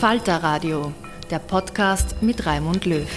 Falter Radio, der Podcast mit Raimund Löw.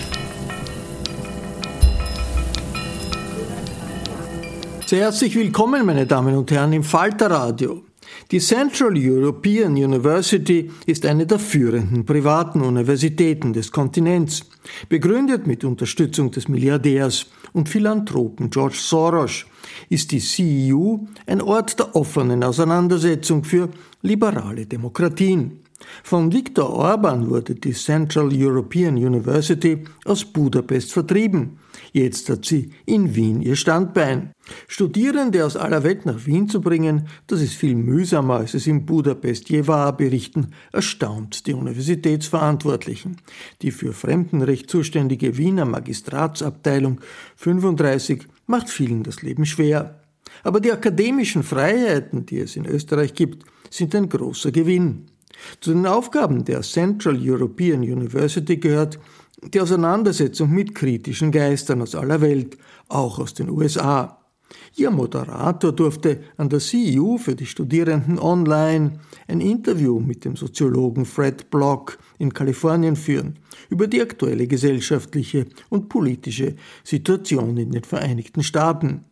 Sehr herzlich willkommen, meine Damen und Herren, im Falter Radio. Die Central European University ist eine der führenden privaten Universitäten des Kontinents, begründet mit Unterstützung des Milliardärs und Philanthropen George Soros, ist die CEU ein Ort der offenen Auseinandersetzung für liberale Demokratien. Von Viktor Orban wurde die Central European University aus Budapest vertrieben. Jetzt hat sie in Wien ihr Standbein. Studierende aus aller Welt nach Wien zu bringen, das ist viel mühsamer, als es in Budapest je war, berichten erstaunt die Universitätsverantwortlichen. Die für Fremdenrecht zuständige Wiener Magistratsabteilung 35 macht vielen das Leben schwer. Aber die akademischen Freiheiten, die es in Österreich gibt, sind ein großer Gewinn. Zu den Aufgaben der Central European University gehört die Auseinandersetzung mit kritischen Geistern aus aller Welt, auch aus den USA. Ihr Moderator durfte an der CEU für die Studierenden online ein Interview mit dem Soziologen Fred Block in Kalifornien führen über die aktuelle gesellschaftliche und politische Situation in den Vereinigten Staaten.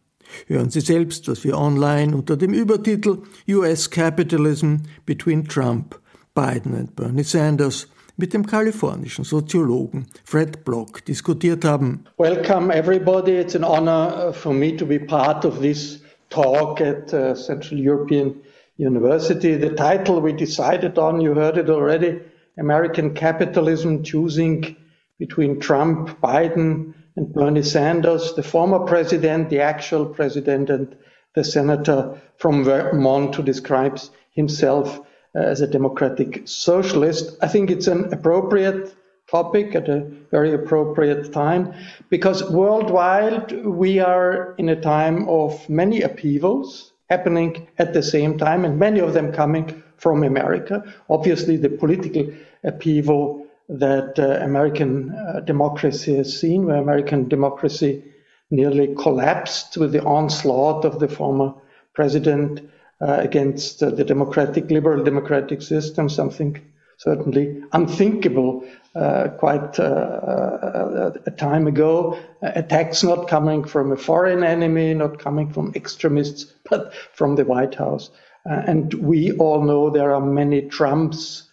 Hören Sie selbst, was wir online unter dem Übertitel US Capitalism Between Trump Biden und Bernie Sanders mit dem kalifornischen Soziologen Fred Block diskutiert haben. Welcome everybody. It's an honor uh, for me to be part of this talk at uh, Central European University. The title we decided on, you heard it already, American Capitalism Choosing Between Trump, Biden and Bernie Sanders, the former president, the actual president and the senator from Vermont who describes himself as a democratic socialist. I think it's an appropriate topic at a very appropriate time because worldwide we are in a time of many upheavals happening at the same time and many of them coming from America. Obviously, the political upheaval that uh, American uh, democracy has seen, where American democracy nearly collapsed with the onslaught of the former president uh, against uh, the democratic, liberal democratic system, something certainly unthinkable uh, quite uh, uh, a time ago. attacks not coming from a foreign enemy, not coming from extremists, but from the White House. and we all know there are many Trumps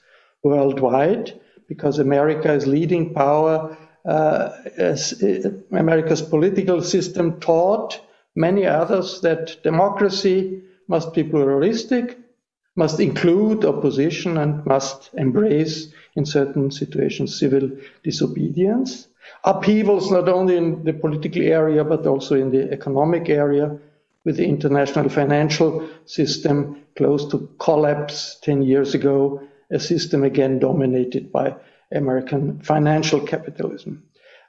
worldwide because America is leading power. America's political system taught many others that democracy must be pluralistic, must include opposition, and must embrace, in certain situations, civil disobedience. Upheavals not only in the political area but also in the economic area, with the international financial system close to collapse 10 years ago, a system again dominated by American financial capitalism.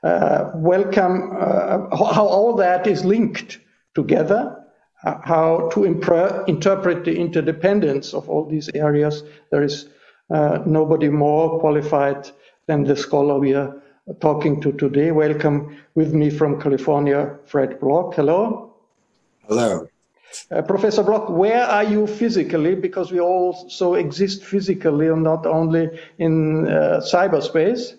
Uh, welcome, uh, how all that is linked together, how to interpret the interdependence of all these areas. There is uh, nobody more qualified than the scholar we are talking to today. Welcome with me from California, Fred Block. Hello. Hello. Uh, Professor Block, where are you physically? Because we also exist physically and not only in uh, cyberspace.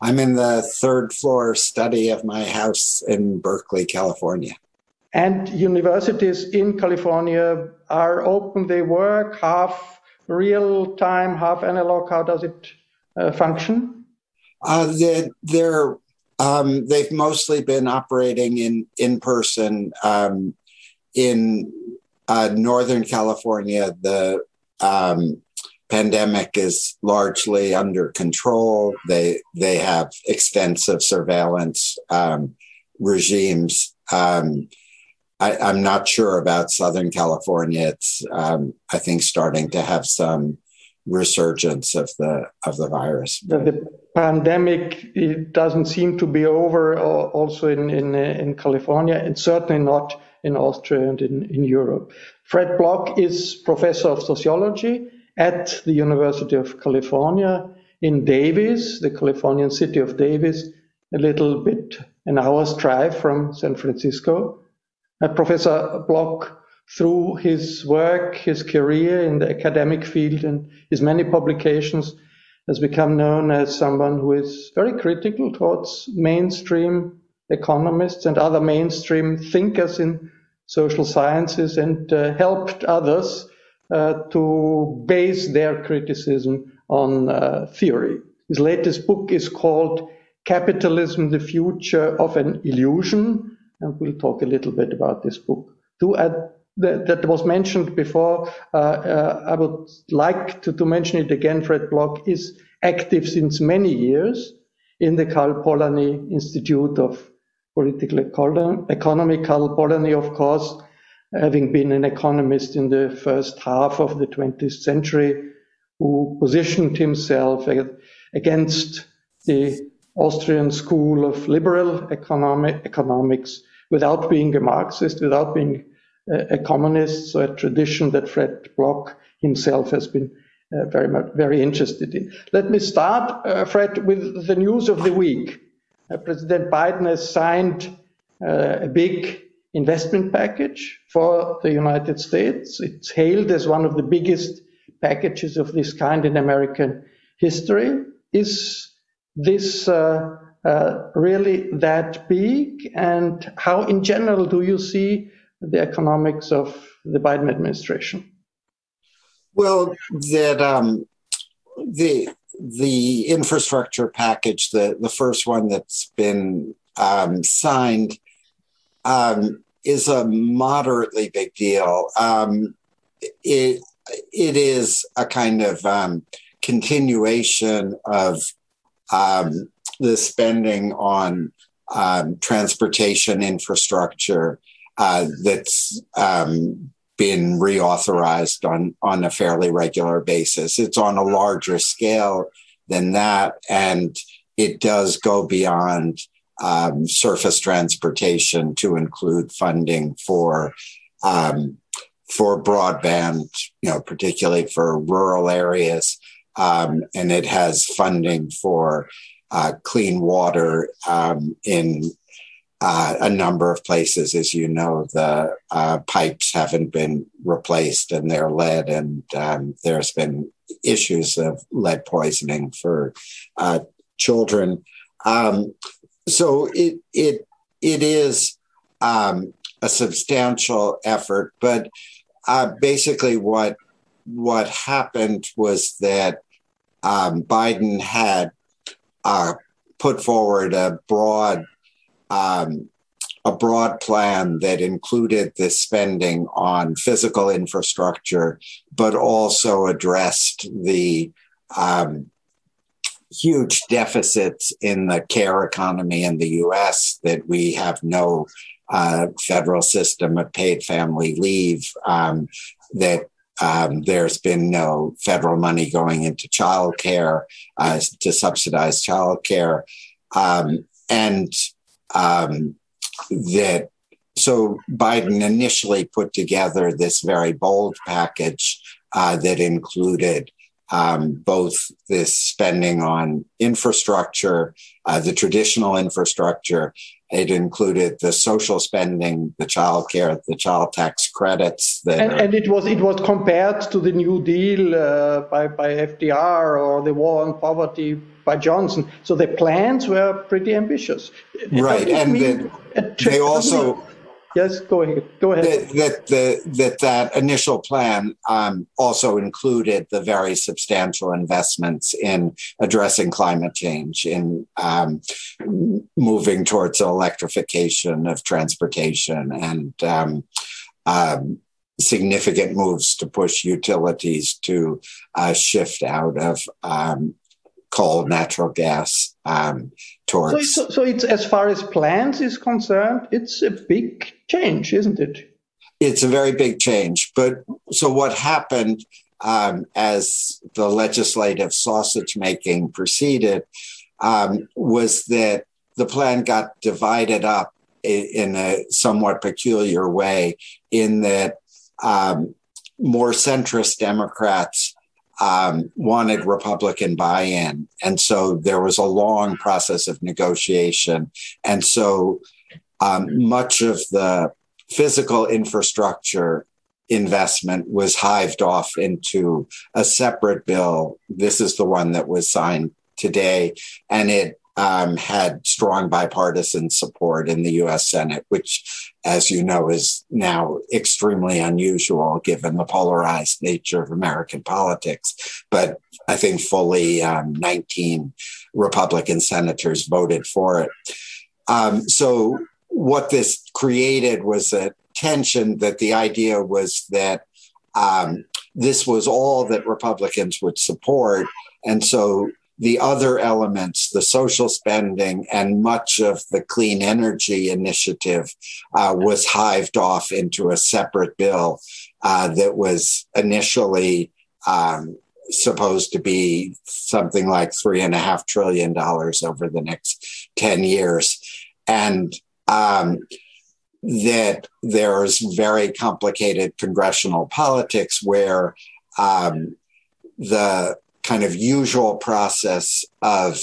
I'm in the third floor study of my house in Berkeley, California. And universities in California are open, they work half real time, half analog. How does it uh, function? Uh, they're, um, they've mostly been operating in in person um, in uh, Northern California, the um, pandemic is largely under control. They they have extensive surveillance um, regimes. Um, I, am not sure about Southern California. It's um, I think starting to have some resurgence of the of the virus. The, the pandemic it doesn't seem to be over. Also in in in California, and certainly not in Austria and in, in Europe. Fred Block is professor of sociology at the University of California in Davis, the Californian city of Davis, a little bit an hour's drive from San Francisco. Professor Block, through his work, his career in the academic field, and his many publications, has become known as someone who is very critical towards mainstream economists and other mainstream thinkers in social sciences and uh, helped others uh, to base their criticism on uh, theory. His latest book is called Capitalism, the Future of an Illusion, and we'll talk a little bit about this book. To add that, that was mentioned before, uh, uh, I would like to, to mention it again. Fred Block is active since many years in the Karl Polanyi Institute of political economy. Karl Polanyi, of course, having been an economist in the first half of the 20th century, who positioned himself against the Austrian school of liberal economic, economics without being a Marxist, without being a, a communist, so a tradition that Fred Block himself has been uh, very much very interested in. Let me start, uh, Fred, with the news of the week. Uh, President Biden has signed uh, a big investment package for the United States. It's hailed as one of the biggest packages of this kind in American history. Is this uh, really that big? And how, in general, do you see the economics of the Biden administration? Well, that um, the the infrastructure package, the the first one that's been um, signed, um, is a moderately big deal. Um, it it is a kind of um, continuation of um, the spending on um, transportation infrastructure uh, that's um, been reauthorized on on a fairly regular basis. It's on a larger scale than that, and it does go beyond um, surface transportation to include funding for um, for broadband, you know, particularly for rural areas, um, and it has funding for uh, clean water um, in uh, a number of places. As you know, the uh, pipes haven't been replaced and they're lead, and um, there's been issues of lead poisoning for uh, children. Um, so it it it is um, a substantial effort, but uh, basically what what happened was that um, Biden had uh, put forward a broad um, a broad plan that included the spending on physical infrastructure, but also addressed the um, huge deficits in the care economy in the US that we have no uh, federal system of paid family leave, um, that um, there's been no federal money going into childcare uh, to subsidize childcare, um, and um, that so Biden initially put together this very bold package uh, that included um, both this spending on infrastructure, uh, the traditional infrastructure. It included the social spending, the child care, the child tax credits. And, and, it was it was compared to the New Deal uh, by by FDR or the war on poverty by Johnson. So the plans were pretty ambitious. Right, and the, they also Yes, go ahead. Go ahead. That that that, that initial plan um, also included the very substantial investments in addressing climate change, in um, moving towards electrification of transportation, and um, um significant moves to push utilities to uh, shift out of um, coal, natural gas um, towards. So, so, it's as far as plans is concerned, it's a big change, isn't it? It's a very big change. But so what happened um, as the legislative sausage making proceeded um, was that the plan got divided up in a somewhat peculiar way, in that um, more centrist Democrats um, wanted Republican buy in. And so there was a long process of negotiation. And so um, much of the physical infrastructure investment was hived off into a separate bill. This is the one that was signed today. And it um, had strong bipartisan support in the US Senate, which, as you know, is now extremely unusual given the polarized nature of American politics. But I think fully um, 19 Republican senators voted for it. Um, so, what this created was a tension that the idea was that um, this was all that Republicans would support. And so the other elements, the social spending, and much of the clean energy initiative uh, was hived off into a separate bill uh, that was initially um, supposed to be something like three and a half trillion dollars over the next 10 years. And um, that there's very complicated congressional politics where um, the kind of usual process of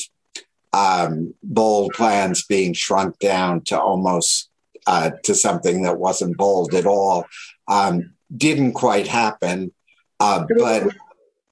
um, bold plans being shrunk down to almost uh, to something that wasn't bold at all um, didn't quite happen. Uh, but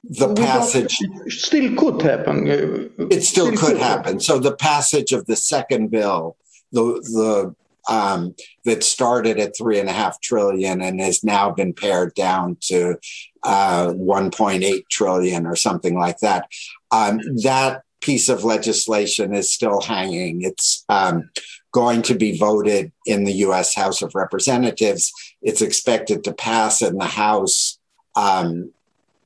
the passage still could happen. It still, still could, could happen. happen. So the passage of the second bill, the the um, that started at three and a half trillion and has now been pared down to uh, 1.8 trillion or something like that. Um, that piece of legislation is still hanging. It's um, going to be voted in the U.S. House of Representatives. It's expected to pass in the House um,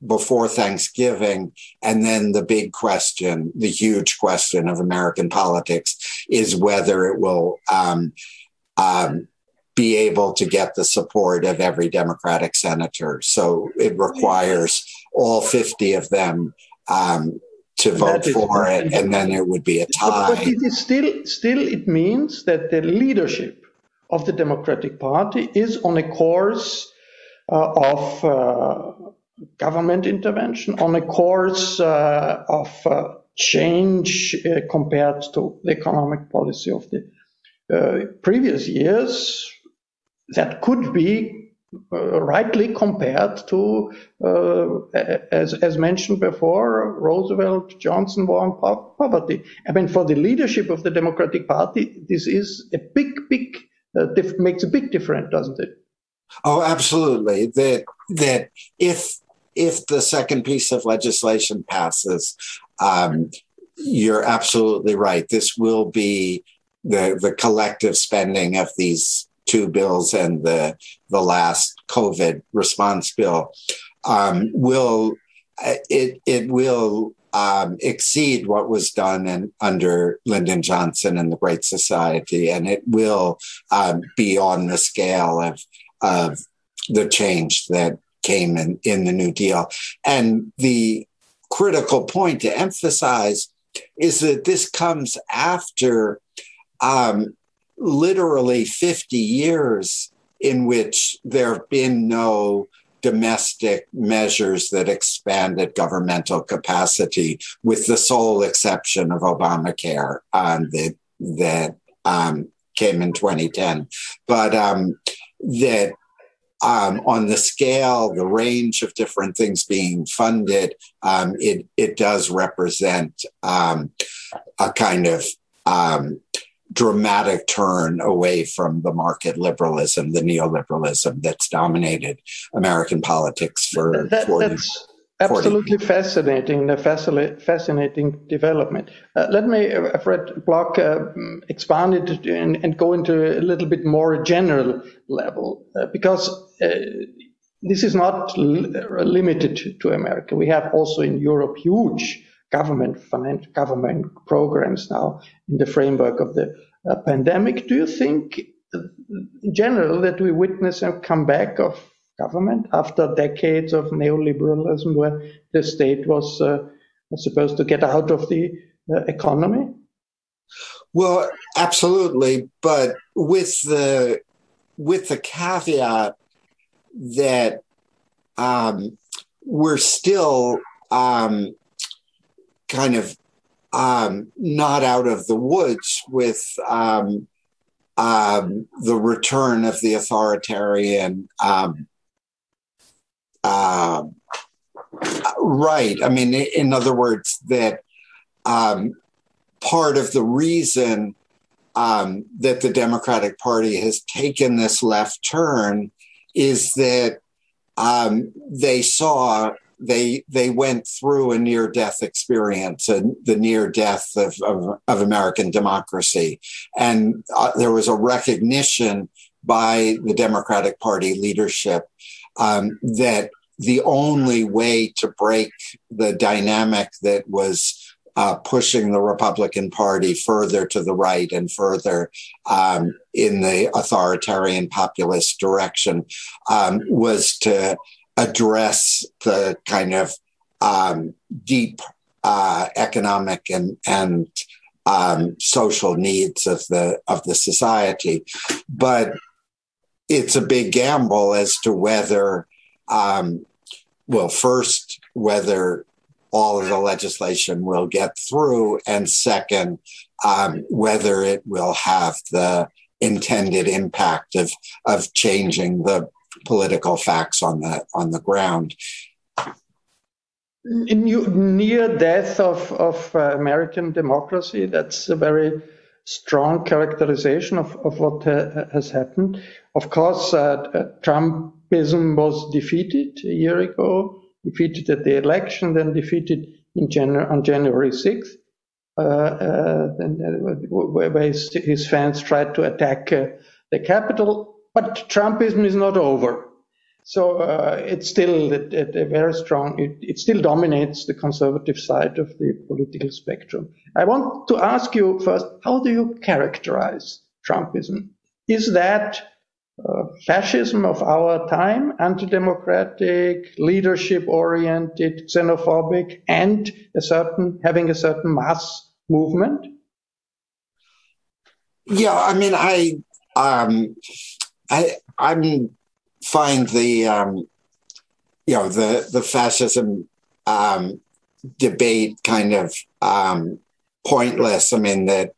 before Thanksgiving. And then the big question, the huge question of American politics, is whether it will um, um, be able to get the support of every Democratic senator. So it requires all 50 of them um, to vote for it, and then there would be a tie. But it is still, still, it means that the leadership of the Democratic Party is on a course uh, of uh, government intervention, on a course uh, of uh, change uh, compared to the economic policy of the uh, previous years that could be uh, rightly compared to, uh, as, as mentioned before, Roosevelt, Johnson war on po- poverty. I mean, for the leadership of the Democratic Party, this is a big, big, uh, dif- makes a big difference, doesn't it? Oh, absolutely. That that if if the second piece of legislation passes, um, you're absolutely right. This will be the the collective spending of these two bills and the the last COVID response bill um, will it it will um, exceed what was done in, under Lyndon Johnson and the Great Society, and it will um, be on the scale of of the change that came in, in the New Deal. And the critical point to emphasize is that this comes after um, literally 50 years in which there have been no domestic measures that expanded governmental capacity, with the sole exception of Obamacare um, that, that um, came in 2010. But um, that um, on the scale, the range of different things being funded, um, it, it does represent um, a kind of um, dramatic turn away from the market liberalism, the neoliberalism that's dominated American politics for that, 40, That's absolutely 40. fascinating, a fascinating development. Uh, let me, uh, Fred Block, uh, expand it and, and, go into a little bit more general level, uh, because uh, this is not limited to America. We have also in Europe huge government finance, government programs now in the framework of the uh, pandemic. Do you think, in general, that we witness a comeback of government after decades of neoliberalism, where the state was, uh, supposed to get out of the uh, economy? Well, absolutely, but with the with the caveat that um, we're still um, kind of um, not out of the woods with um, um, the return of the authoritarian uh, right. I mean, in other words, that um, part of the reason that the Democratic Party has taken this left turn is that they saw they they went through a near death experience, and the near death of, of, of American democracy, and uh, there was a recognition by the Democratic Party leadership um, that the only way to break the dynamic that was uh, pushing the Republican Party further to the right and further um, in the authoritarian populist direction um, was to address the kind of um, deep uh, economic and and um, social needs of the of the society, but it's a big gamble as to whether, um, well, first whether all of the legislation will get through, and second, um, whether it will have the intended impact of of changing the political facts on the on the ground. Near death of of uh, American democracy. That's a very strong characterization of, of what uh, has happened. Of course, uh, uh, Trumpism was defeated a year ago, defeated at the election, then defeated in Janu- on January 6th, uh, uh, where his, his, fans tried to attack the Capitol. But Trumpism is not over. So uh, it's still a, a very strong, it, it, still dominates the conservative side of the political spectrum. I want to ask you first, how do you characterize Trumpism? Is that uh, fascism of our time, anti-democratic, leadership-oriented, xenophobic, and a certain having a certain mass movement? Yeah, I mean, I um, I I'm find the um, you know the the fascism um, debate kind of um, pointless. I mean that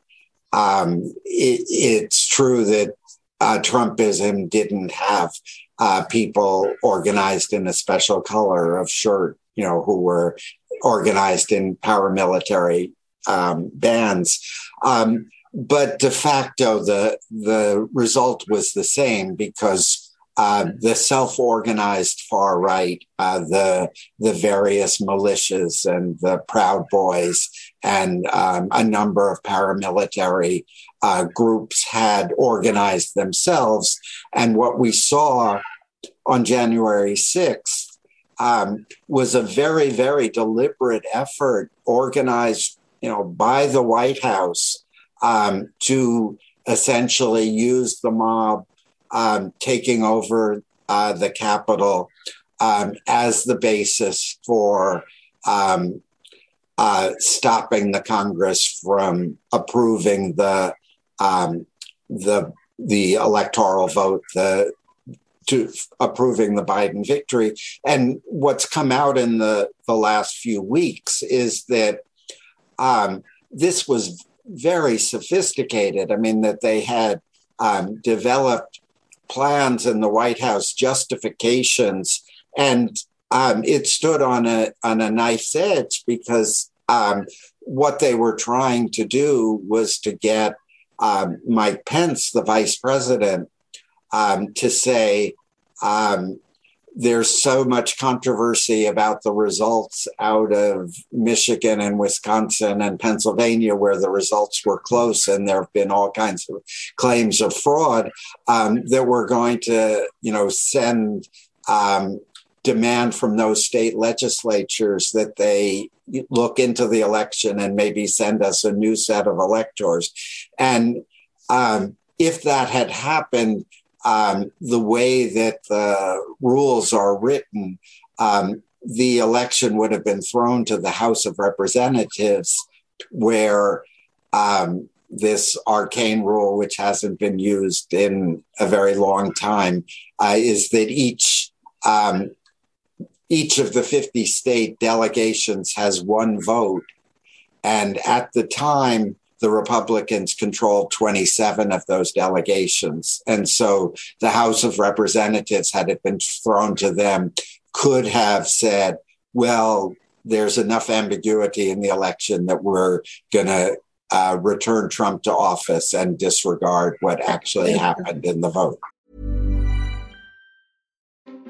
um, it, it's true that uh, Trumpism didn't have uh, people organized in a special color of shirt, you know, who were organized in paramilitary um, bands. Um, but de facto, the the result was the same because uh, the self-organized far right, uh, the the various militias and the Proud Boys and um, a number of paramilitary uh, groups had organized themselves. And what we saw on January 6th um, was a very, very deliberate effort organized, you know, by the White House um, to essentially use the mob um, taking over uh, the Capitol um, as the basis for um, uh, stopping the Congress from approving the um, the the electoral vote, the to approving the Biden victory. And what's come out in the the last few weeks is that um, this was very sophisticated. I mean, that they had um, developed plans in the White House, justifications, and um, it stood on a on a knife's edge because um, what they were trying to do was to get um, Mike Pence, the vice president, um, to say um, there's so much controversy about the results out of Michigan and Wisconsin and Pennsylvania, where the results were close, and there have been all kinds of claims of fraud. Um, that we're going to, you know, send um, demand from those state legislatures that they look into the election and maybe send us a new set of electors. And um, if that had happened, um, the way that the rules are written, um, the election would have been thrown to the House of Representatives, where um, this arcane rule, which hasn't been used in a very long time, uh, is that each um, each of the 50 state delegations has one vote. And at the time, the Republicans controlled 27 of those delegations. And so the House of Representatives, had it been thrown to them, could have said, well, there's enough ambiguity in the election that we're going to uh, return Trump to office and disregard what actually happened in the vote.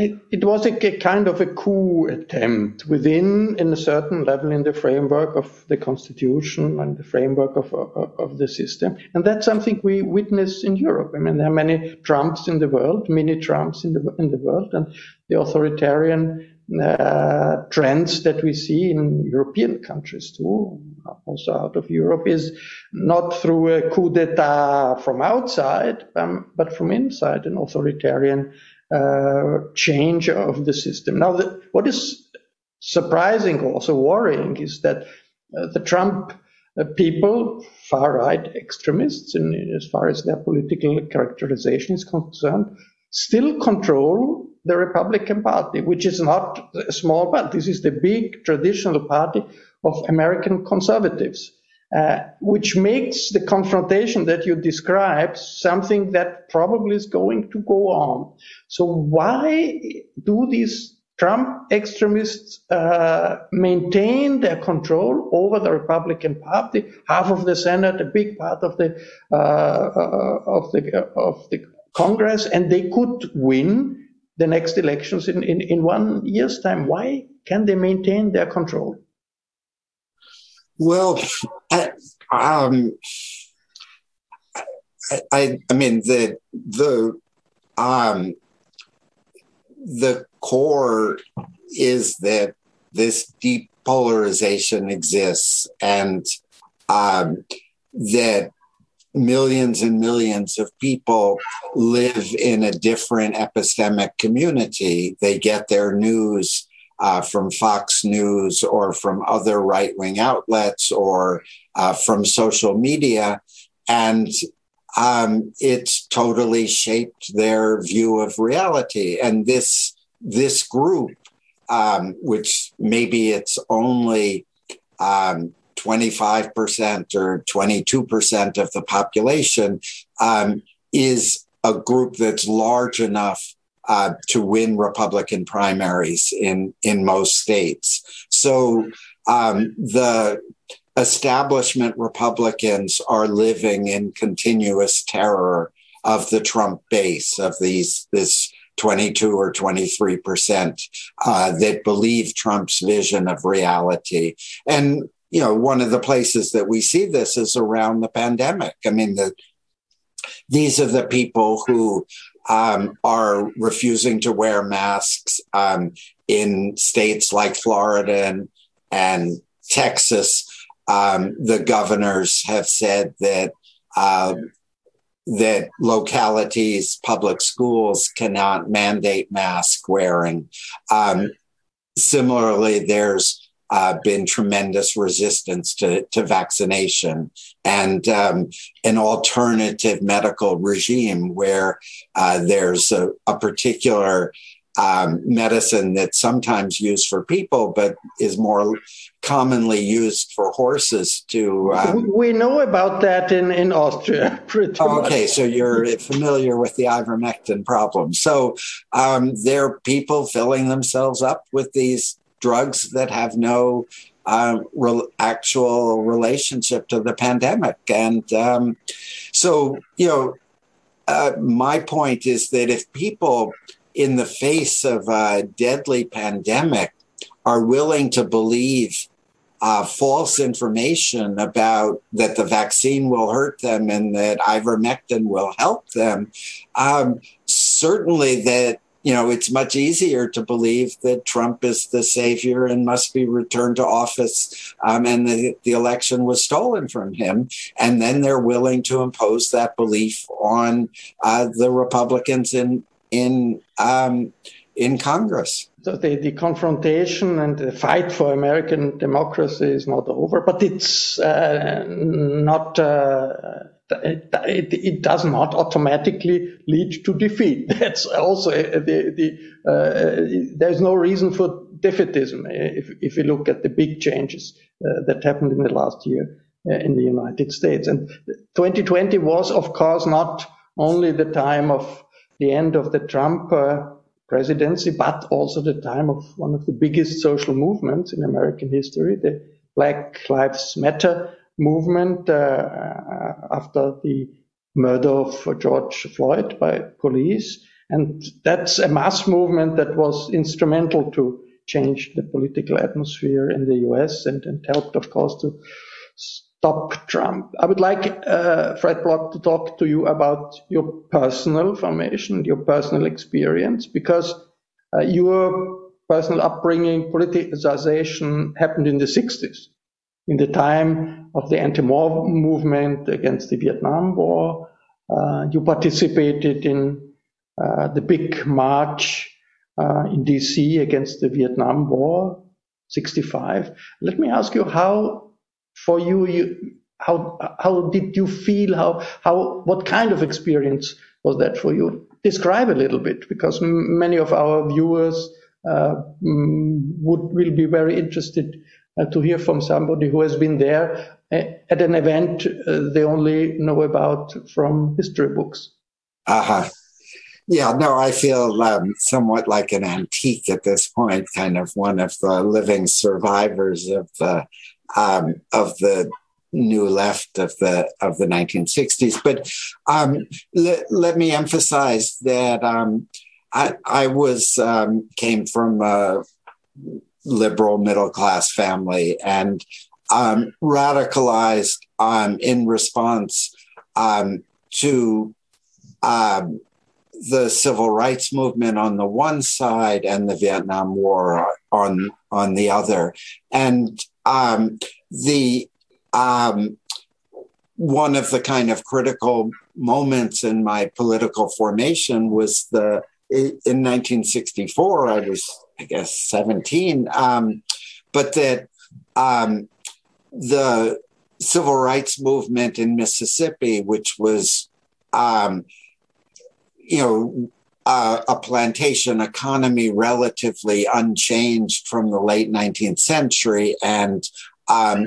It, it was a, a, kind of a coup attempt within, in a certain level, in the framework of the constitution and the framework of, of, of the system. And that's something we witness in Europe. I mean, there are many Trumps in the world, many Trumps in the, in the world, and the authoritarian uh, trends that we see in European countries too, also out of Europe, is not through a coup d'etat from outside, um, but from inside, an authoritarian change of the system. Now, the, what is surprising, also worrying, is that uh, the Trump uh, people, far right extremists, in, as far as their political characterization is concerned, still control the Republican Party, which is not a small party. This is the big traditional party of American conservatives. Uh, which makes the confrontation that you describe something that probably is going to go on. So why do these Trump extremists uh, maintain their control over the Republican Party, half of the Senate, a big part of the uh, of the of the Congress, and they could win the next elections in, in, in one year's time. Why can they maintain their control? Well, I, um, I, I mean the the um, the core is that this deep polarization exists and um, that millions and millions of people live in a different epistemic community. They get their news uh, from Fox News or from other right wing outlets or uh, from social media. And um, it's totally shaped their view of reality. And this, this group um, which maybe it's only um, 25% or 22% of the population, um, is a group that's large enough uh, to win Republican primaries in, in most states. So um, the establishment Republicans are living in continuous terror of the Trump base, of these this 22 or 23 percent uh, that believe Trump's vision of reality. And you know, one of the places that we see this is around the pandemic. I mean, the these are the people who um, are refusing to wear masks um, in states like Florida and, and Texas. Um, the governors have said that uh, that localities, public schools cannot mandate mask wearing. Um, similarly, there's uh, been tremendous resistance to, to vaccination and um, an alternative medical regime where uh, there's a, a particular um, medicine that's sometimes used for people, but is more commonly used for horses to. Um, we know about that in, in Austria. okay, so you're familiar with the ivermectin problem. So um, there are people filling themselves up with these drugs that have no uh, re- actual relationship to the pandemic. And um, so, you know, uh, my point is that if people, in the face of a deadly pandemic, are willing to believe uh, false information about that the vaccine will hurt them and that ivermectin will help them, um, certainly that you know, it's much easier to believe that Trump is the savior and must be returned to office um, and the, the election was stolen from him. And then they're willing to impose that belief on uh, the Republicans in, in, um, in Congress. So the, the confrontation and the fight for American democracy is not over, but it's uh, not. Uh, it, it, does not automatically lead to defeat. That's also uh, the, the uh, there's no reason for defeatism if, if you look at the big changes uh, that happened in the last year uh, in the United States. And 2020 was, of course, not only the time of the end of the Trump uh, presidency, but also the time of one of the biggest social movements in American history, the Black Lives Matter movement uh, uh, after the murder of George Floyd by police. And that's a mass movement that was instrumental to change the political atmosphere in the US and, and helped, of course, to stop Trump. I would like uh, Fred Block to talk to you about your personal formation, your personal experience, because uh, your personal upbringing, politicization happened in the 60s in the time of the anti-war movement against the Vietnam War. Uh, you participated in uh, the big march uh, in DC against the Vietnam War, 65. Let me ask you how, for you, you how how did you feel? How how what kind of experience was that for you? Describe a little bit, because many of our viewers uh, would will be very interested to hear from somebody who has been there uh, at an event uh, they only know about from history books. Uh-huh. Yeah, no, I feel um, somewhat like an antique at this point, kind of one of the living survivors of the um, of the new left of the of the 1960s. But um, let, let me emphasize that um, I, I was um, came from a liberal middle class family and um, radicalized um, in response um, to um, the civil rights movement on the one side and the Vietnam War on on the other, and um, the um, one of the kind of critical moments in my political formation was the in 1964. I was I guess 17, um, but that um, the civil rights movement in Mississippi, which was, um, you know, a plantation economy relatively unchanged from the late 19th century and um,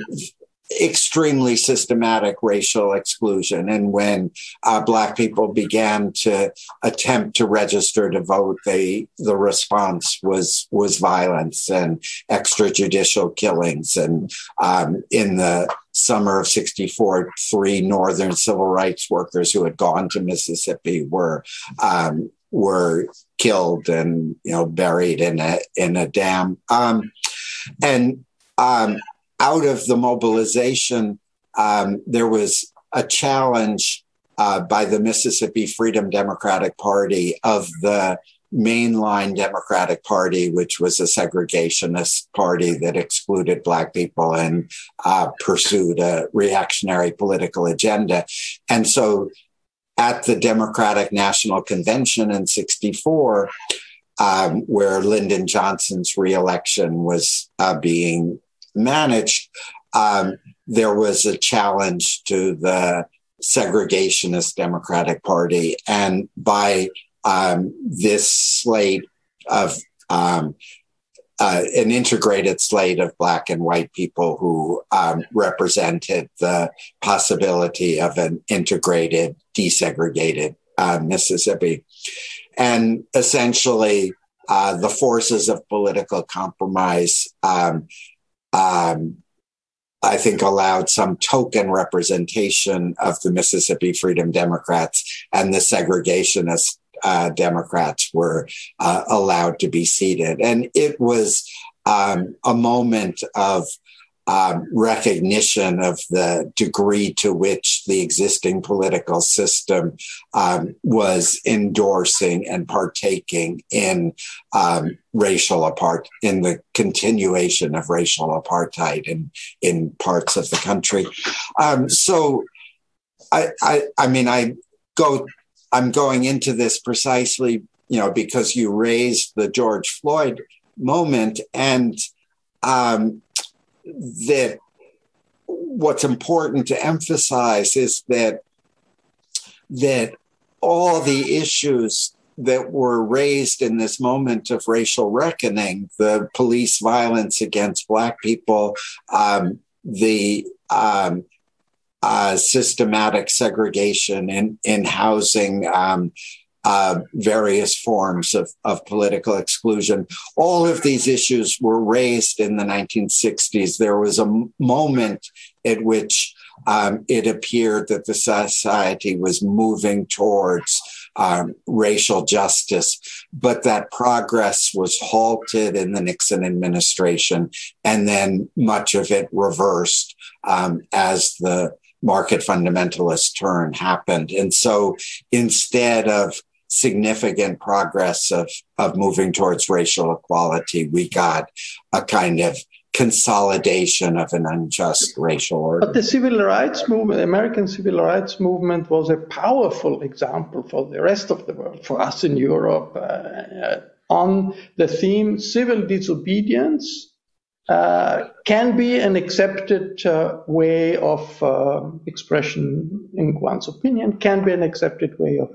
extremely systematic racial exclusion. And when uh, Black people began to attempt to register to vote, they, the response was was violence and extrajudicial killings. And um, in the summer of 64, three Northern civil rights workers who had gone to Mississippi were um, were killed and you know buried in a in a dam. Um, and um, out of the mobilization, um, there was a challenge uh, by the Mississippi Freedom Democratic Party of the mainline Democratic Party, which was a segregationist party that excluded Black people and uh, pursued a reactionary political agenda. And so at the Democratic National Convention in 64, um, where Lyndon Johnson's reelection was uh, being managed, um, there was a challenge to the segregationist Democratic Party. And by um, this slate of um, uh, an integrated slate of black and white people who um, represented the possibility of an integrated, desegregated uh, Mississippi. And essentially, uh, the forces of political compromise um, um, I think allowed some token representation of the Mississippi Freedom Democrats and the segregationist uh, Democrats were uh, allowed to be seated. And it was um, a moment of um, recognition of the degree to which the existing political system um, was endorsing and partaking in um, racial apart in the continuation of racial apartheid in in parts of the country. Um, so, I, I I mean I go I'm going into this precisely you know because you raised the George Floyd moment and um, that what's important to emphasize is that that all the issues that were raised in this moment of racial reckoning the police violence against black people um, the um, uh, systematic segregation in, in housing um, uh, various forms of, of political exclusion. All of these issues were raised in the 1960s. There was a moment at which um, it appeared that the society was moving towards um, racial justice, but that progress was halted in the Nixon administration, and then much of it reversed um, as the market fundamentalist turn happened. And so instead of significant progress of, of moving towards racial equality, we got a kind of consolidation of an unjust racial order. But the civil rights movement, the American civil rights movement, was a powerful example for the rest of the world, for us in Europe, uh, uh, on the theme civil disobedience. Uh, can be an accepted uh, way of uh, expression in one's opinion, can be an accepted way of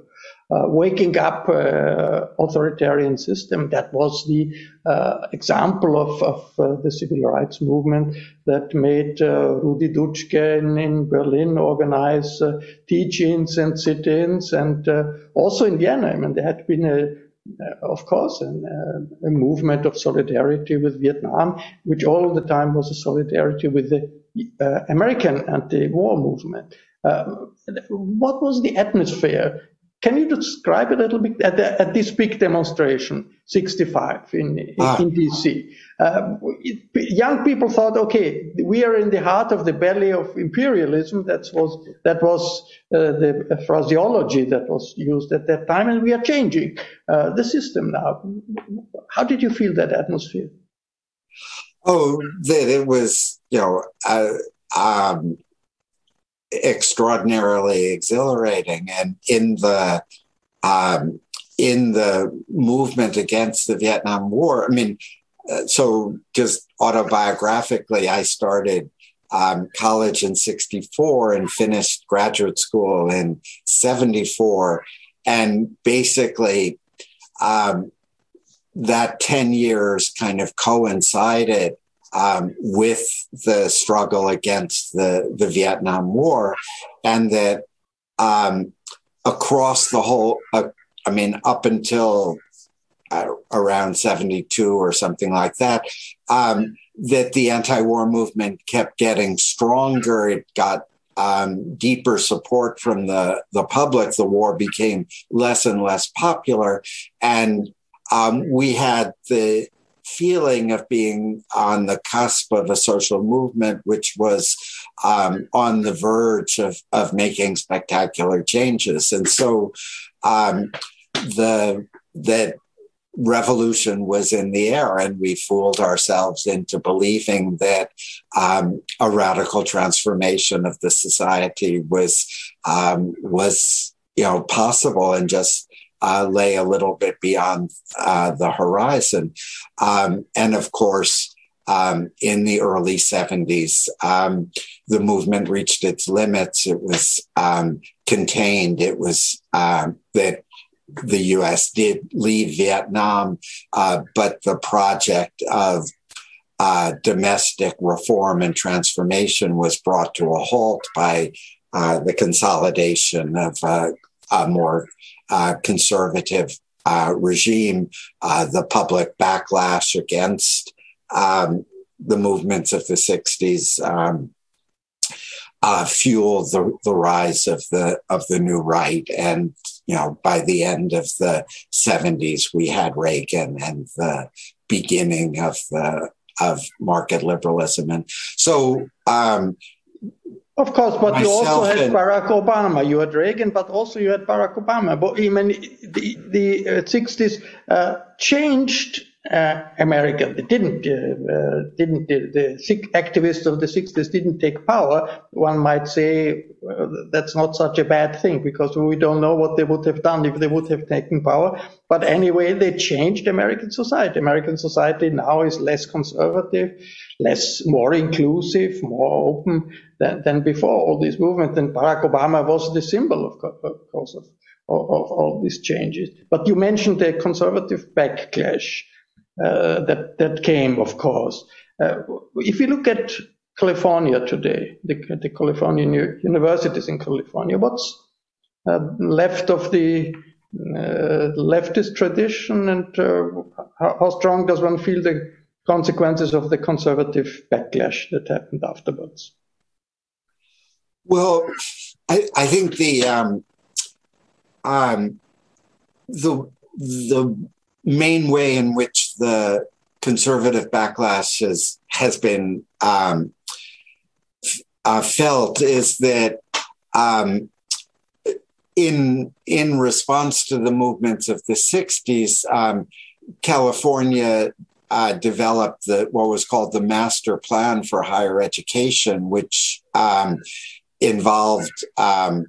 waking up uh, authoritarian system. That was the uh, example of, of the civil rights movement that made Rudi Dutschke in, in Berlin organize teach-ins and sit-ins, and also in Vienna. I mean, there had been a uh, of course, uh, a movement of solidarity with Vietnam, which all the time was a solidarity with the uh, American anti-war movement. what was the atmosphere can you describe a little bit at, the, at this big demonstration, 65 in, ah. in DC? Uh, young people thought, okay, we are in the heart of the belly of imperialism. That was, that was uh, the phraseology that was used at that time, and we are changing uh, the system now. How did you feel that atmosphere? Oh, that it was, you know, uh, um, extraordinarily exhilarating. And in the um, in the movement against the Vietnam War, I mean, uh, so just autobiographically, I started um, college in 64 and finished graduate school in 74. And basically, um, that 10 years kind of coincided um, with the struggle against the, the Vietnam War, and that um, across the whole, uh, I mean, up until uh, around 72 or something like that, um, that the anti war movement kept getting stronger. It got um, deeper support from the, the public. The war became less and less popular. And um, we had the feeling of being on the cusp of a social movement, which was um, on the verge of, of making spectacular changes. And so um, the that revolution was in the air, and we fooled ourselves into believing that um, a radical transformation of the society was um, was you know possible and just uh, lay a little bit beyond uh, the horizon. Um, and of course, um, in the early 70s, um, the movement reached its limits. It was um, contained. It was um, that the US did leave Vietnam, uh, but the project of uh, domestic reform and transformation was brought to a halt by uh, the consolidation of uh, a more conservative uh, regime, the public backlash against um, the movements of the 60s. Um, uh, fueled the, the rise of the of the new right. And you know, by the end of the 70s, we had Reagan and the beginning of the of market liberalism. And so um, of course, but you also had and, Barack Obama. You had Reagan, but also you had Barack Obama. But I mean, the, the uh, 60s uh, changed uh, America. They didn't, uh, uh, didn't the, the activists of the 60s didn't take power. One might say that's not such a bad thing because we don't know what they would have done if they would have taken power. But anyway, they changed American society. American society now is less conservative, less, more inclusive, more open than, than before all these movements. And Barack Obama was the symbol, of course, of, of, of all these changes. But you mentioned the conservative backlash. Uh, that that came, of course. Uh, if you look at California today, the, the California universities in California, what's uh, left of the leftist tradition, and how, how strong does one feel the consequences of the conservative backlash that happened afterwards? Well, I, I think the um, um, the the main way in which the conservative backlash has has been um, uh, felt is that um, in in response to the movements of the 60s, um, California uh, developed the what was called the Master Plan for Higher Education, which um, involved um,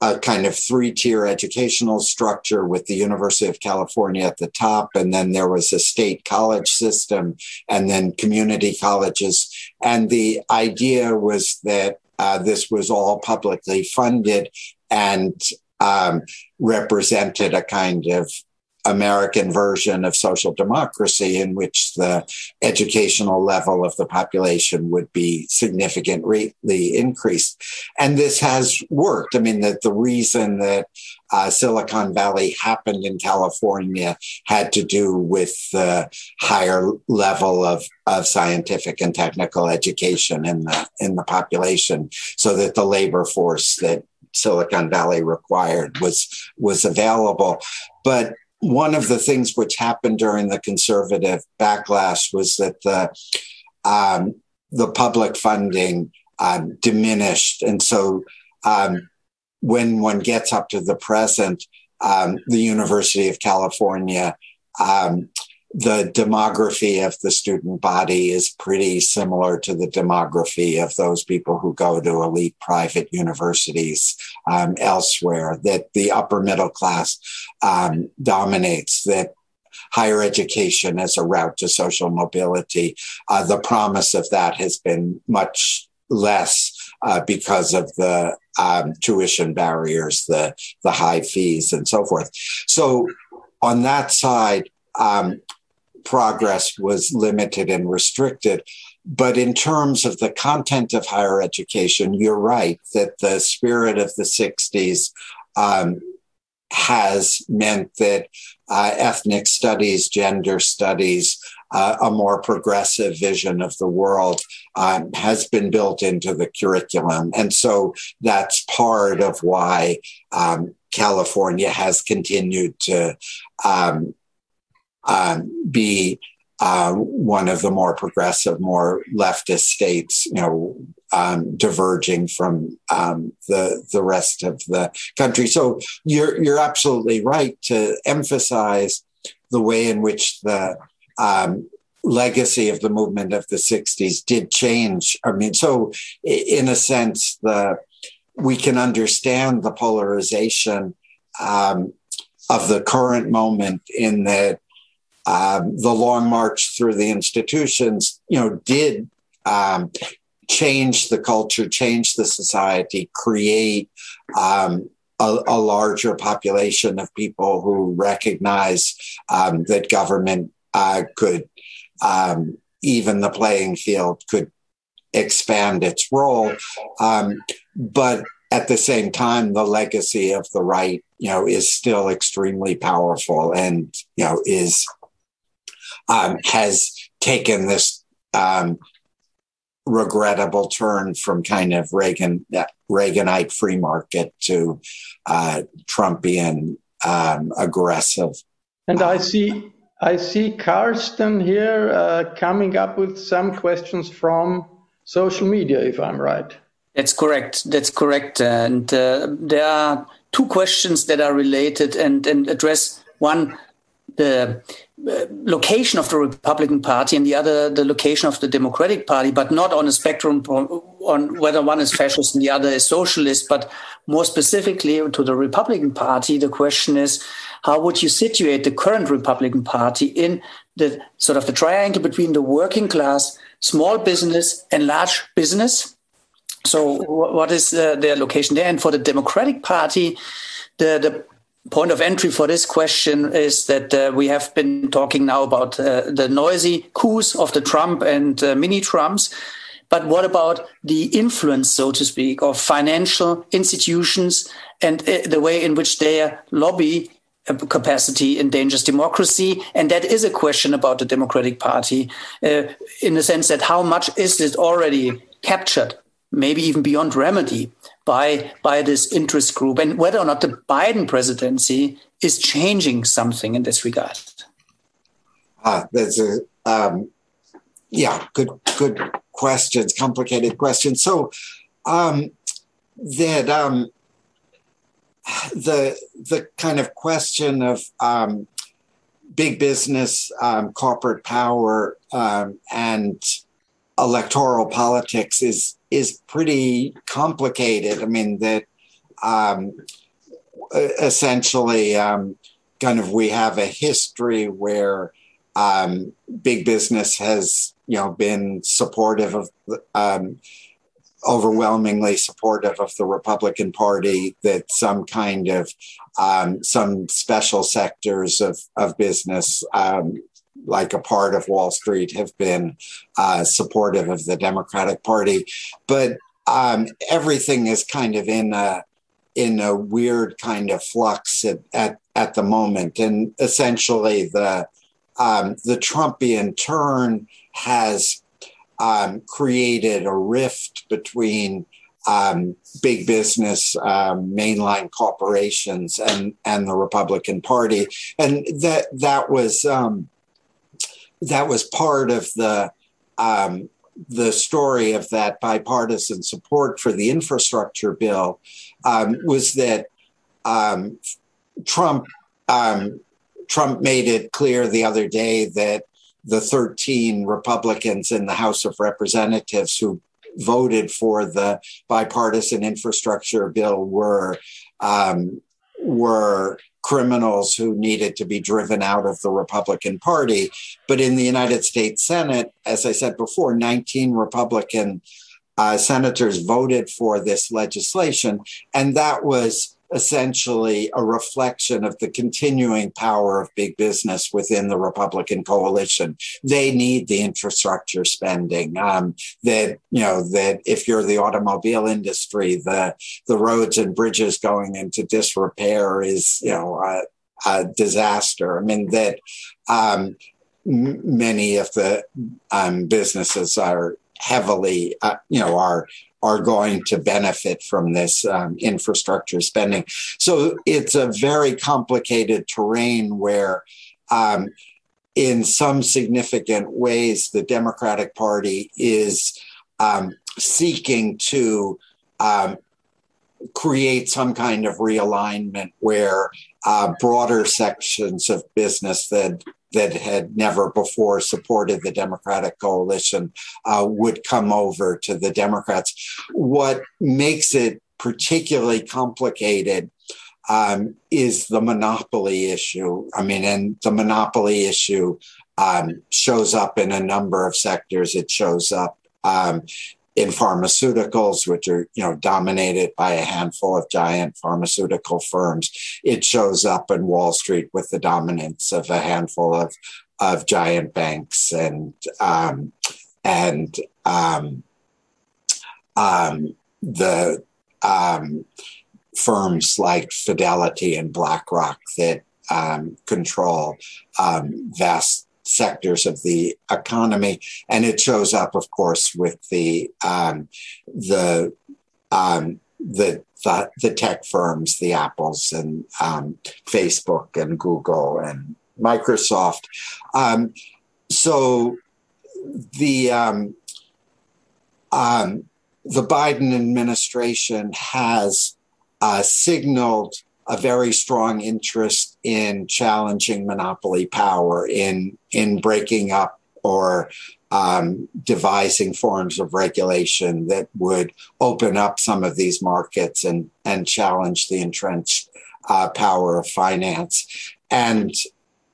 a kind of three tier educational structure with the University of California at the top. And then there was a state college system and then community colleges. And the idea was that uh, this was all publicly funded and um, represented a kind of American version of social democracy in which the educational level of the population would be significantly increased. And this has worked. I mean, that the reason that uh, Silicon Valley happened in California had to do with the higher level of, of scientific and technical education in the in the population, so that the labor force that Silicon Valley required was was available. But one of the things which happened during the conservative backlash was that the um, the public funding um, diminished, and so um, when one gets up to the present, um, the University of California um, the demography of the student body is pretty similar to the demography of those people who go to elite private universities um, elsewhere, that the upper middle class um, dominates, that higher education as a route to social mobility, uh, the promise of that has been much less uh, because of the um, tuition barriers, the the high fees, and so forth. So on that side, um, progress was limited and restricted. But in terms of the content of higher education, you're right that the spirit of the 60s um, has meant that uh, ethnic studies, gender studies, uh, a more progressive vision of the world um, has been built into the curriculum. And so that's part of why um, California has continued to um, um be uh, one of the more progressive, more leftist states, you know, um, diverging from um, the the rest of the country. So you're you're absolutely right to emphasize the way in which the um, legacy of the movement of the 60s did change. I mean, so in a sense, the we can understand the polarization um, of the current moment in that um, the long march through the institutions, you know, did um, change the culture, change the society, create um, a, a, larger population of people who recognize um, that government uh, could um, even the playing field could expand its role. Um, but at the same time, the legacy of the right, you know, is still extremely powerful and, you know, is, um, has taken this, um, regrettable turn from kind of Reagan, Reaganite free market to, uh, Trumpian, um, aggressive. And I see I see Karsten here uh, coming up with some questions from social media, if I'm right. That's correct. That's correct. And uh, there are two questions that are related and, and address one, the location of the Republican Party, and the other, the location of the Democratic Party, but not on a spectrum on whether one is fascist and the other is socialist, but more specifically to the Republican Party, the question is how would you situate the current Republican Party in the sort of the triangle between the working class, small business, and large business? So, what is uh, their location there? And for the Democratic Party, the, the point of entry for this question is that uh, we have been talking now about uh, the noisy coups of the Trump and uh, mini Trumps. But what about the influence, so to speak, of financial institutions and uh, the way in which their lobby capacity endangers democracy. And that is a question about the Democratic Party uh, in the sense that how much is it already captured, maybe even beyond remedy, by, by this interest group, and whether or not the Biden presidency is changing something in this regard. Ah, that's a um, yeah, good good questions, complicated questions. So um, that um, the the kind of question of um, big business, um, corporate power, um, and electoral politics is is pretty complicated. I mean that um, essentially, um, kind of, we have a history where um, big business has you know been supportive of overwhelmingly supportive of the Republican Party, that some kind of um, some special sectors of, of business, um, like a part of Wall Street, have been uh, supportive of the Democratic Party. But um, everything is kind of in a in a weird kind of flux at, at, at the moment. And essentially the um, the Trumpian turn has um, created a rift between um, big business, um, mainline corporations, and and the Republican Party, and that that was um, that was part of the um, the story of that bipartisan support for the infrastructure bill um, was that Trump Trump made it clear the other day that the 13 Republicans in the House of Representatives who voted for the bipartisan infrastructure bill were um, were criminals who needed to be driven out of the Republican Party. But in the United States Senate, as I said before, 19 Republican uh, senators voted for this legislation, and that was essentially a reflection of the continuing power of big business within the Republican coalition. They need the infrastructure spending. Um, that you know that if you're the automobile industry, the the roads and bridges going into disrepair is you know a, a disaster. I mean that. Um, many of the um, businesses are heavily, uh, you know, are are going to benefit from this um, infrastructure spending. So it's a very complicated terrain where, um, in some significant ways, the Democratic Party is um, seeking to um, create some kind of realignment where uh, broader sections of business that that had never before supported the Democratic coalition uh, would come over to the Democrats. What makes it particularly complicated um, is the monopoly issue. I mean, and the monopoly issue um, shows up in a number of sectors. It shows up um, in pharmaceuticals, which are you know dominated by a handful of giant pharmaceutical firms. It shows up in Wall Street with the dominance of a handful of of giant banks and um, and um, um, the um, firms like Fidelity and BlackRock that um, control um, vast sectors of the economy, and it shows up, of course, with the um, the, um, the the the tech firms, the Apples and um, Facebook and Google and Microsoft. Um, so the um, um, the Biden administration has uh, signaled a very strong interest in challenging monopoly power, in in breaking up or um, devising forms of regulation that would open up some of these markets and and challenge the entrenched uh, power of finance. And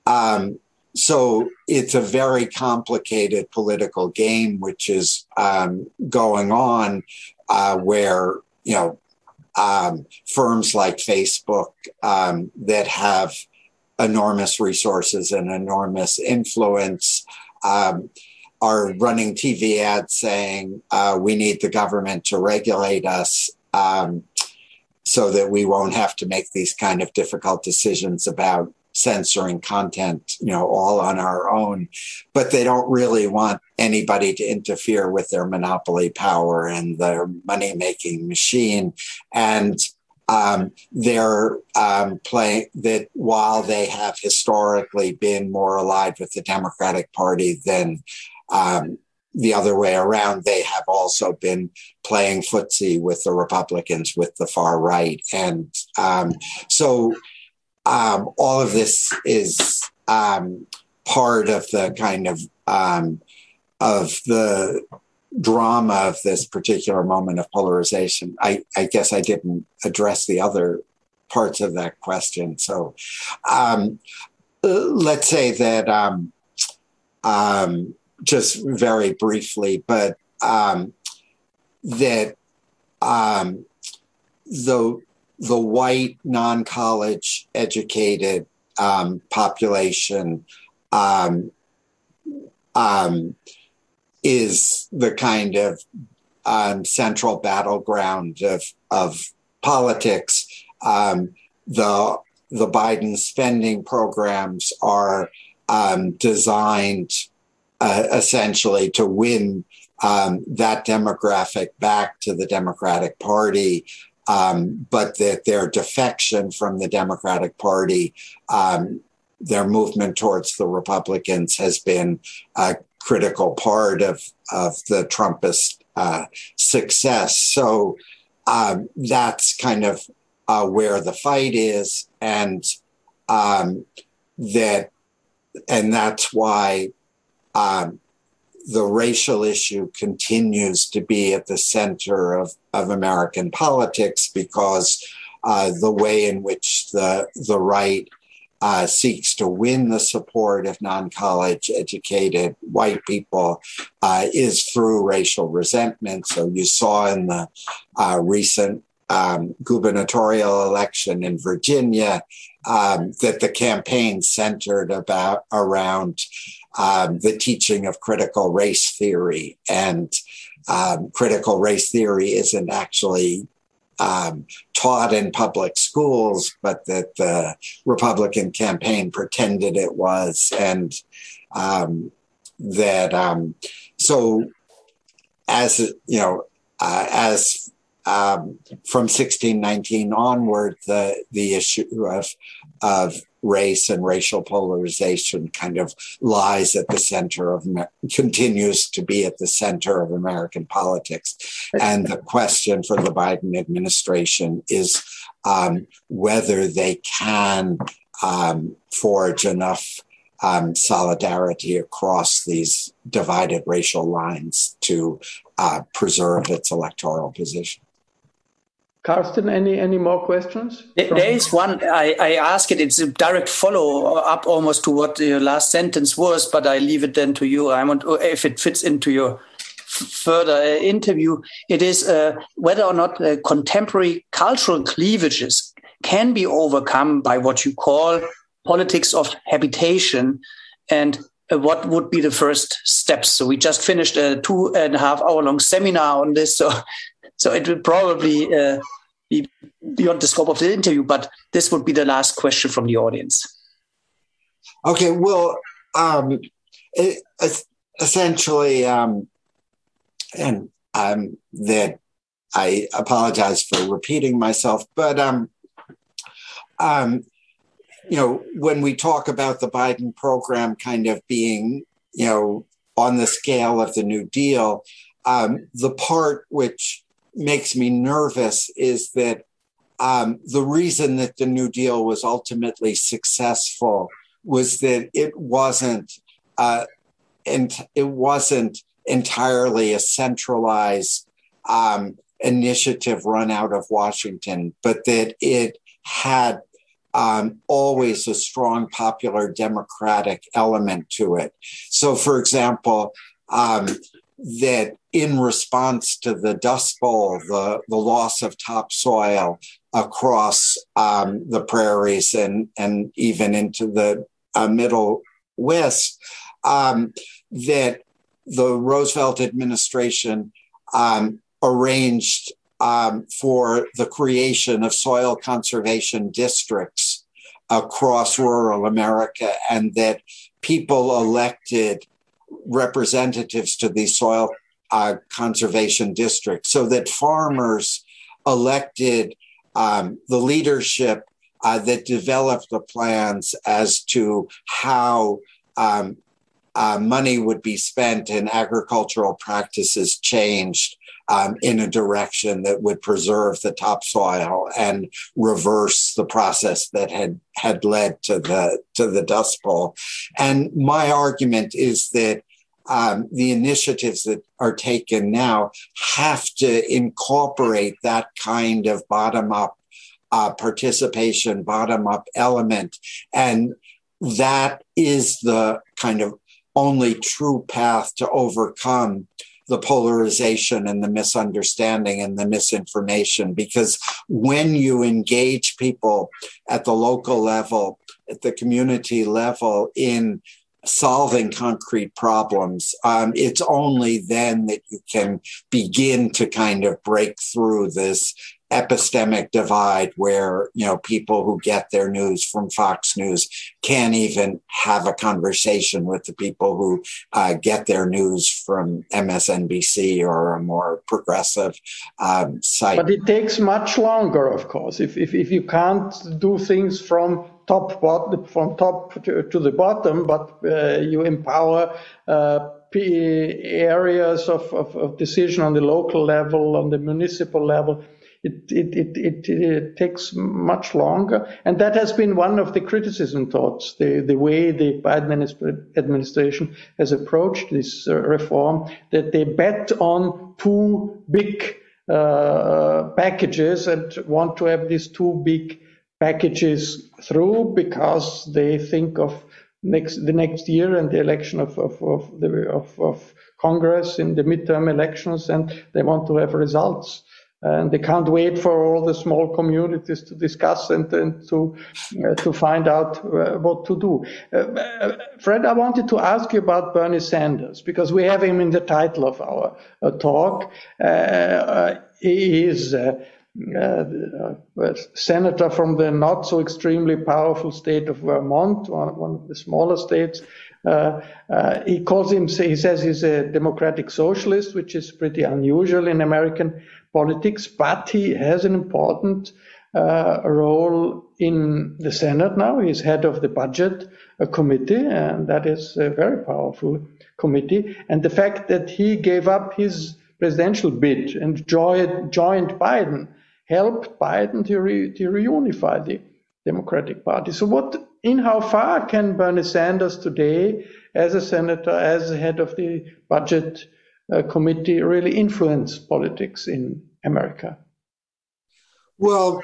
um, so it's a very complicated political game which is um, going on uh, where you know um, firms like Facebook um, that have enormous resources and enormous influence um, are running TV ads saying uh, we need the government to regulate us um, so that we won't have to make these kind of difficult decisions about censoring content, you know, all on our own. But they don't really want anybody to interfere with their monopoly power and their money making machine. And um, they're um, playing that while they have historically been more allied with the Democratic Party than um, the other way around, they have also been playing footsie with the Republicans, with the far right. And um, so um, all of this is um, part of the kind of um, of the drama of this particular moment of polarization. I, I, guess I didn't address the other parts of that question. So um, let's say that um, um, just very briefly, but um that um the the white, non college educated um, population um, um, is the kind of um, central battleground of, of politics. Um, the, the Biden spending programs are um, designed uh, essentially to win that demographic back to the Democratic Party um, but that their defection from the Democratic Party, um, their movement towards the Republicans has been a critical part of, of the Trumpist uh, success. So um, that's kind of uh, where the fight is, and um, that, and that's why um, the racial issue continues to be at the center of, of American politics because uh, the way in which the, the right uh, seeks to win the support of non college educated white people uh, is through racial resentment. So you saw in the uh, recent um, gubernatorial election in Virginia, um, that the campaign centered about around um, the teaching of critical race theory, and um, critical race theory isn't actually um, taught in public schools, but that the Republican campaign pretended it was, and um, that so as you know, uh, as um, from 1619 onward, the the issue of of race and racial polarization kind of lies at the center of continues to be at the center of American politics, and the question for the Biden administration is um, whether they can um, forge enough um, solidarity across these divided racial lines to uh, preserve its electoral position. Carsten, any any more questions? There is one. I, I ask it. It's a direct follow up, almost to what your last sentence was, but I leave it then to you. I want if it fits into your further uh, interview. It is uh, whether or not uh, contemporary cultural cleavages can be overcome by what you call politics of habitation, and uh, what would be the first steps. So we just finished a two and a half hour long seminar on this. So so it will probably uh, be beyond the scope of the interview, but this would be the last question from the audience. Okay, well, um, it, essentially, um, and um, that I apologize for repeating myself, but um, um, you know, when we talk about the Biden program kind of being, you know, on the scale of the New Deal, um, the part which makes me nervous is that um, the reason that the New Deal was ultimately successful was that it wasn't uh, and it wasn't entirely a centralized um, initiative run out of Washington, but that it had um, always a strong popular democratic element to it. So, for example, um, that in response to the Dust Bowl, the, the loss of topsoil across um, the prairies and, and even into the uh, Middle West, um, that the Roosevelt administration um, arranged um, for the creation of soil conservation districts across rural America, and that people elected representatives to these soil uh, conservation districts so that farmers elected um, the leadership uh, that developed the plans as to how um, uh, money would be spent and agricultural practices changed um, in a direction that would preserve the topsoil and reverse the process that had had led to the to the Dust Bowl. And my argument is that um, the initiatives that are taken now have to incorporate that kind of bottom up uh, participation, bottom up element. And that is the kind of only true path to overcome the polarization and the misunderstanding and the misinformation. Because when you engage people at the local level, at the community level in solving concrete problems, um, it's only then that you can begin to kind of break through this epistemic divide where you know people who get their news from Fox News can't even have a conversation with the people who uh, get their news from MSNBC or a more progressive um, site. But it takes much longer, of course. If if, if you can't do things from top bottom, from top to, to the bottom, but uh, you empower. Uh, areas of, of, of decision on the local level, on the municipal level, it, it, it, it, it, takes much longer. And that has been one of the criticism thoughts, the, the way the Biden administration has approached this uh, reform, that they bet on two big uh, packages and want to have these two big packages through because they think of next the next year and the election of, of, of, the, of, of Congress in the midterm elections and they want to have results and they can't wait for all the small communities to discuss and, and to uh, to find out uh, what to do. Uh, uh, Fred, I wanted to ask you about Bernie Sanders because we have him in the title of our uh, talk. Uh, he is. senator from the not so extremely powerful state of Vermont, one, one of the smaller states. Uh, uh, he calls him, he says he's a democratic socialist, which is pretty unusual in American politics, but he has an important uh, role in the Senate now. He's head of the budget uh, committee, and that is a very powerful committee. And the fact that he gave up his presidential bid and joined, joined Biden helped Biden to, re, to reunify the Democratic Party. So, what, in how far can Bernie Sanders today, as a senator, as head of the budget uh, committee really influence politics in America? Well,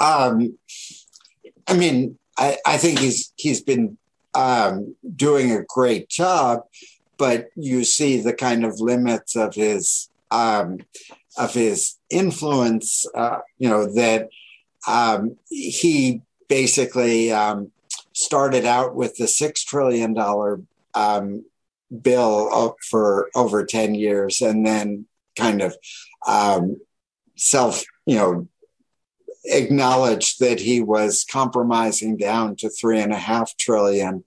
um, I mean, I, I, think he's he's been um, doing a great job, but you see the kind of limits of his um, of his influence. Uh, you know that um, he basically um, started out with the six trillion dollar um, bill for over 10 years and then kind of um, self, you know, acknowledged that he was compromising down to three and a half trillion.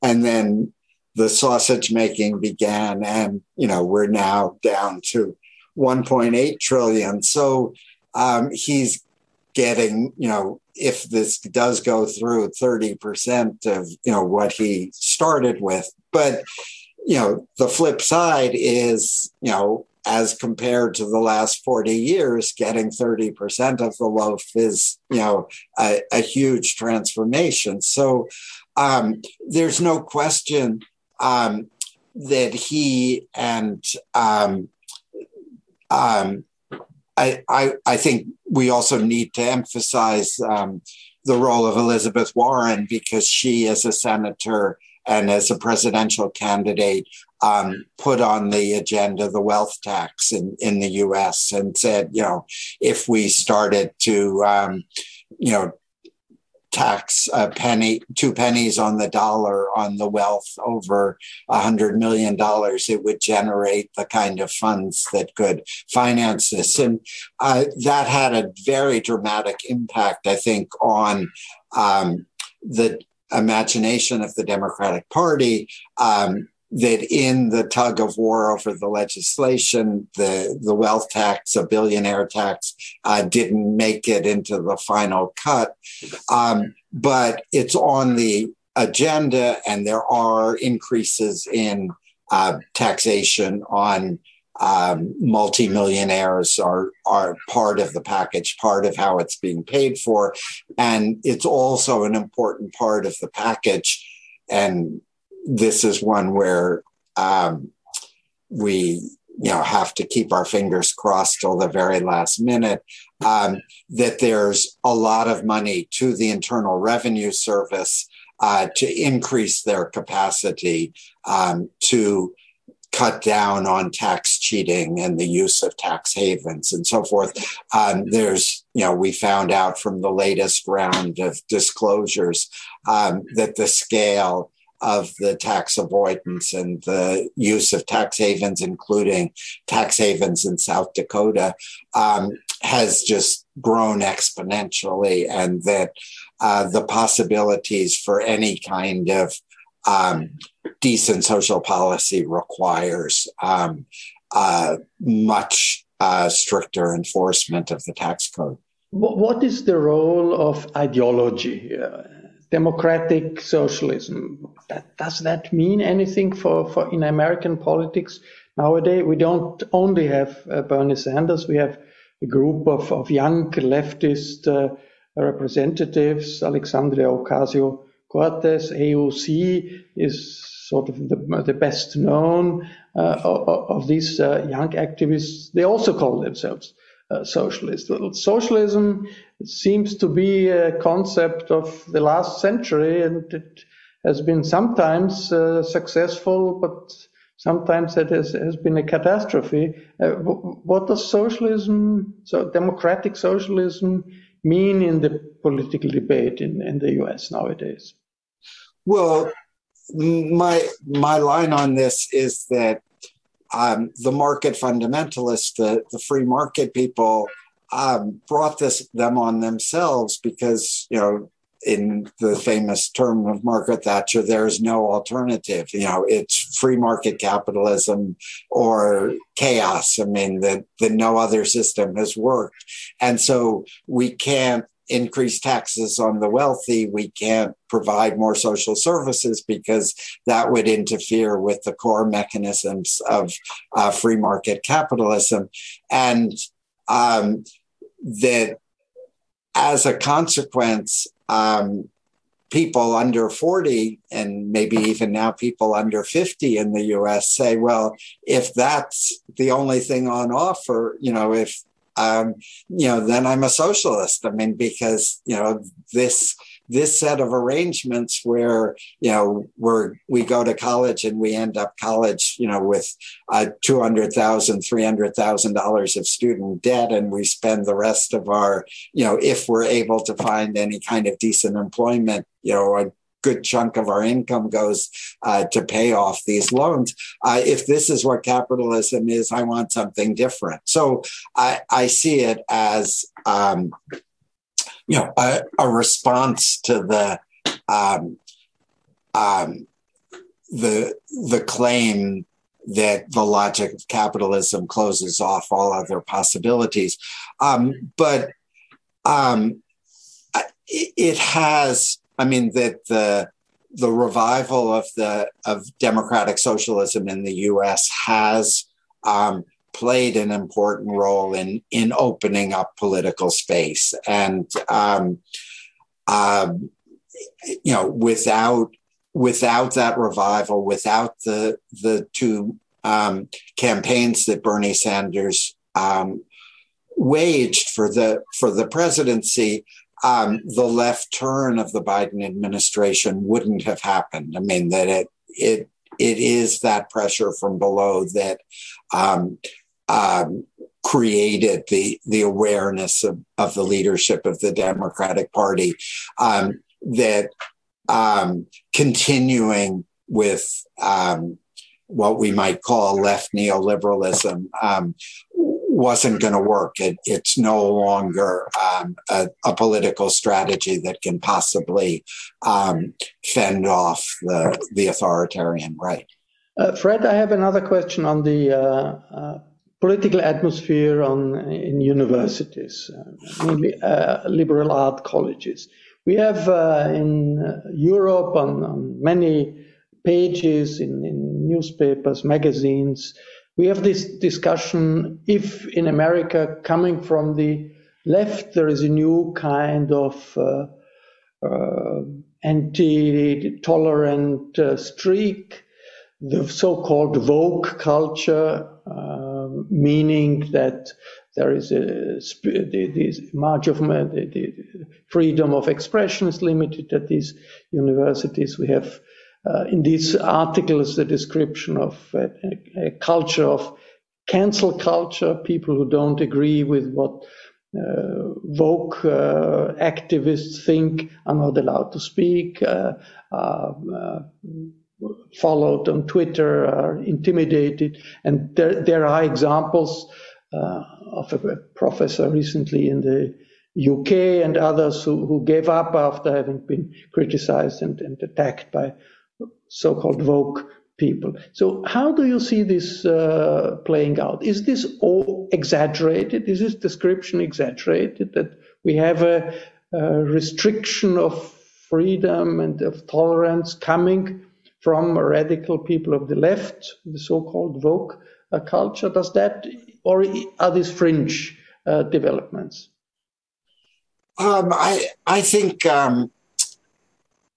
And then the sausage making began, and, you know, we're now down to 1.8 trillion. So um, he's getting, you know, if this does go through 30% of, you know, what he started with. But you know, the flip side is, you know, as compared to the last 40 years, getting 30% of the loaf is, you know, a, a huge transformation. So um, there's no question um, that he and um, um I, I, think we also need to emphasize um, the role of Elizabeth Warren because she, as a senator, and as a presidential candidate, um, put on the agenda the wealth tax in, in the US and said, you know, if we started to, um, you know, tax a penny, two pennies on the dollar on the wealth over a hundred million dollars, it would generate the kind of funds that could finance this. And uh, that had a very dramatic impact, I think, on um, the imagination of the Democratic Party um, that in the tug of war over the legislation, the, the wealth tax, a billionaire tax, uh, didn't make it into the final cut. Um, but it's on the agenda, and there are increases in uh, taxation on um, multimillionaires are are part of the package, part of how it's being paid for, and it's also an important part of the package. And this is one where um, we you know have to keep our fingers crossed till the very last minute um, that there's a lot of money to the internal revenue service uh, to increase their capacity um, to cut down on tax cheating and the use of tax havens and so forth. Um, there's, you know, we found out from the latest round of disclosures um, that the scale of the tax avoidance and the use of tax havens, including tax havens in South Dakota, um, has just grown exponentially, and that uh, the possibilities for any kind of um, decent social policy requires um, uh, much uh, stricter enforcement of the tax code. What is the role of ideology? Uh, democratic socialism. That, does that mean anything for, for in American politics nowadays? We don't only have uh, Bernie Sanders. We have a group of, of young leftist uh, representatives, Alexandria Ocasio Cortez, AOC is sort of the, the best known uh, of, of, these uh, young activists. They also call themselves uh, socialists. Well, socialism seems to be a concept of the last century, and it has been sometimes uh, successful, but sometimes it has, has been a catastrophe. Uh, what does socialism, so democratic socialism, mean in the political debate in, in the US nowadays? Well, my my line on this is that um, the market fundamentalists, the, the free market people, um, brought this them on themselves because you know in the famous term of Margaret Thatcher, there is no alternative. You know, it's free market capitalism or chaos. I mean, that the no other system has worked, and so we can't increase taxes on the wealthy. We can't provide more social services because that would interfere with the core mechanisms of uh, free market capitalism, and um, that as a consequence, um, people under 40 and maybe even now people under 50 in the US say, well, if that's the only thing on offer, you know, if um, you know, then I'm a socialist. I mean, because you know this this set of arrangements where you know we're we go to college and we end up college you know with uh, two hundred thousand, three hundred thousand dollars of student debt, and we spend the rest of our you know if we're able to find any kind of decent employment, you know, good chunk of our income goes uh, to pay off these loans. Uh, if this is what capitalism is, I want something different. So I, I see it as, um, you know, a, a, response to the um, um, the the claim that the logic of capitalism closes off all other possibilities. Um, but um, it has I mean that the the revival of the of democratic socialism in the U.S. has um, played an important role in in opening up political space, and um, um, you know, without without that revival, without the the two um, campaigns that Bernie Sanders um, waged for the for the presidency, um, the left turn of the Biden administration wouldn't have happened. I mean that it it it is that pressure from below that um, um, created the the awareness of, of the leadership of the Democratic Party um, that um, continuing with um, what we might call left neoliberalism wasn't going to work. It, it's no longer um, a, a, political strategy that can possibly um, fend off the, the authoritarian right. Uh, Fred, I have another question on the uh, uh, political atmosphere on in universities, uh, mainly uh, liberal art colleges. We have uh, in Europe on, on, many pages in, in newspapers, magazines, we have this discussion if in America, coming from the left, there is a new kind of uh, uh, anti tolerant uh, streak, the so called woke culture, um, meaning that there is a the, march of the freedom of expression is limited at these universities. We have uh, in these articles the description of a, a, culture of cancel culture, people who don't agree with what uh, woke uh, activists think are not allowed to speak, uh, are uh, followed on Twitter, are intimidated. And there, there are examples uh, of a professor recently in the UK and others who, who gave up after having been criticized and, and attacked by so-called woke people. So how do you see this uh, playing out? Is this all exaggerated? Is this description exaggerated that we have a, a restriction of freedom and of tolerance coming from radical people of the left, the so-called woke uh, culture? Does that, or are these fringe uh, developments? Um, I I think um,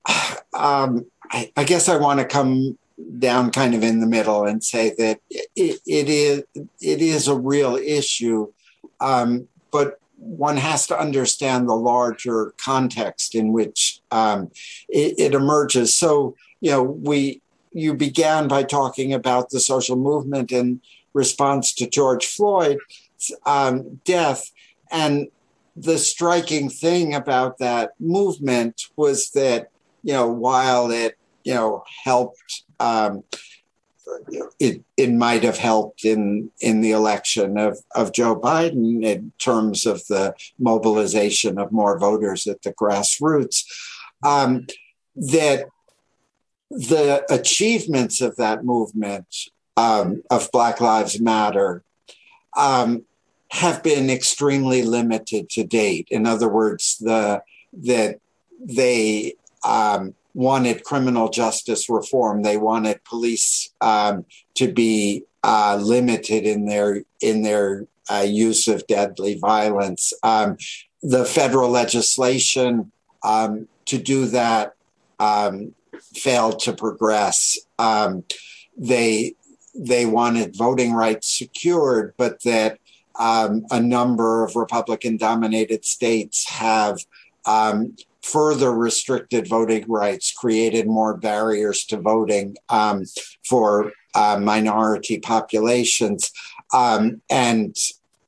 um, I, I guess I want to come down kind of in the middle and say that it, it is it is a real issue, um, but one has to understand the larger context in which um, it, it, emerges. So you know we you began by talking about the social movement in response to George Floyd's um, death. And the striking thing about that movement was that, you know, while it, you know, helped, um, it, it might have helped in, in the election of, of Joe Biden in terms of the mobilization of more voters at the grassroots, um, that the achievements of that movement um, of Black Lives Matter um, have been extremely limited to date. In other words, the that they um, wanted criminal justice reform. They wanted police um, to be uh, limited in their in their uh, use of deadly violence. Um, the federal legislation um, to do that um, failed to progress. Um, they they wanted voting rights secured, but that um, a number of Republican dominated states have um, further restricted voting rights, created more barriers to voting um, for uh, minority populations. Um, and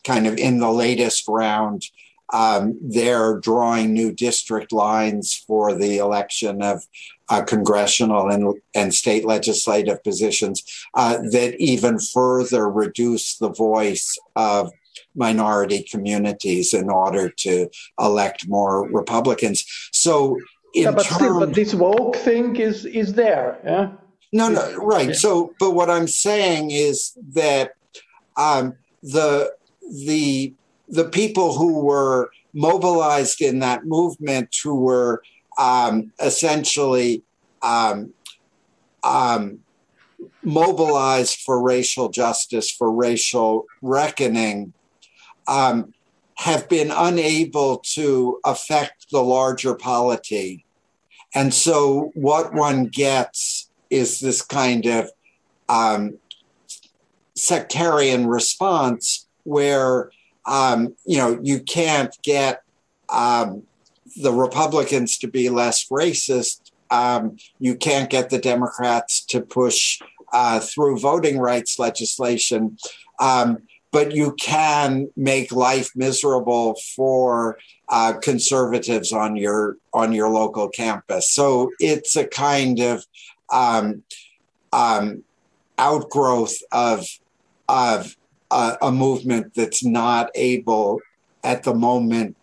kind of in the latest round, um, they're drawing new district lines for the election of uh, congressional and, and state legislative positions uh, that even further reduce the voice of minority communities in order to elect more Republicans. So, yeah, but, term, still, but this woke thing is is there. Yeah. No, no, right. Yeah. So, but what I'm saying is that um, the the the people who were mobilized in that movement, who were um, essentially um, um, mobilized for racial justice, for racial reckoning, um, have been unable to affect the larger polity. And so, what one gets is this kind of um, sectarian response where um, you know you can't get um, the Republicans to be less racist. Um, you can't get the Democrats to push uh, through voting rights legislation. But you can make life miserable for uh, conservatives on your on your local campus. So it's a kind of um, um, outgrowth of of uh, a movement that's not able at the moment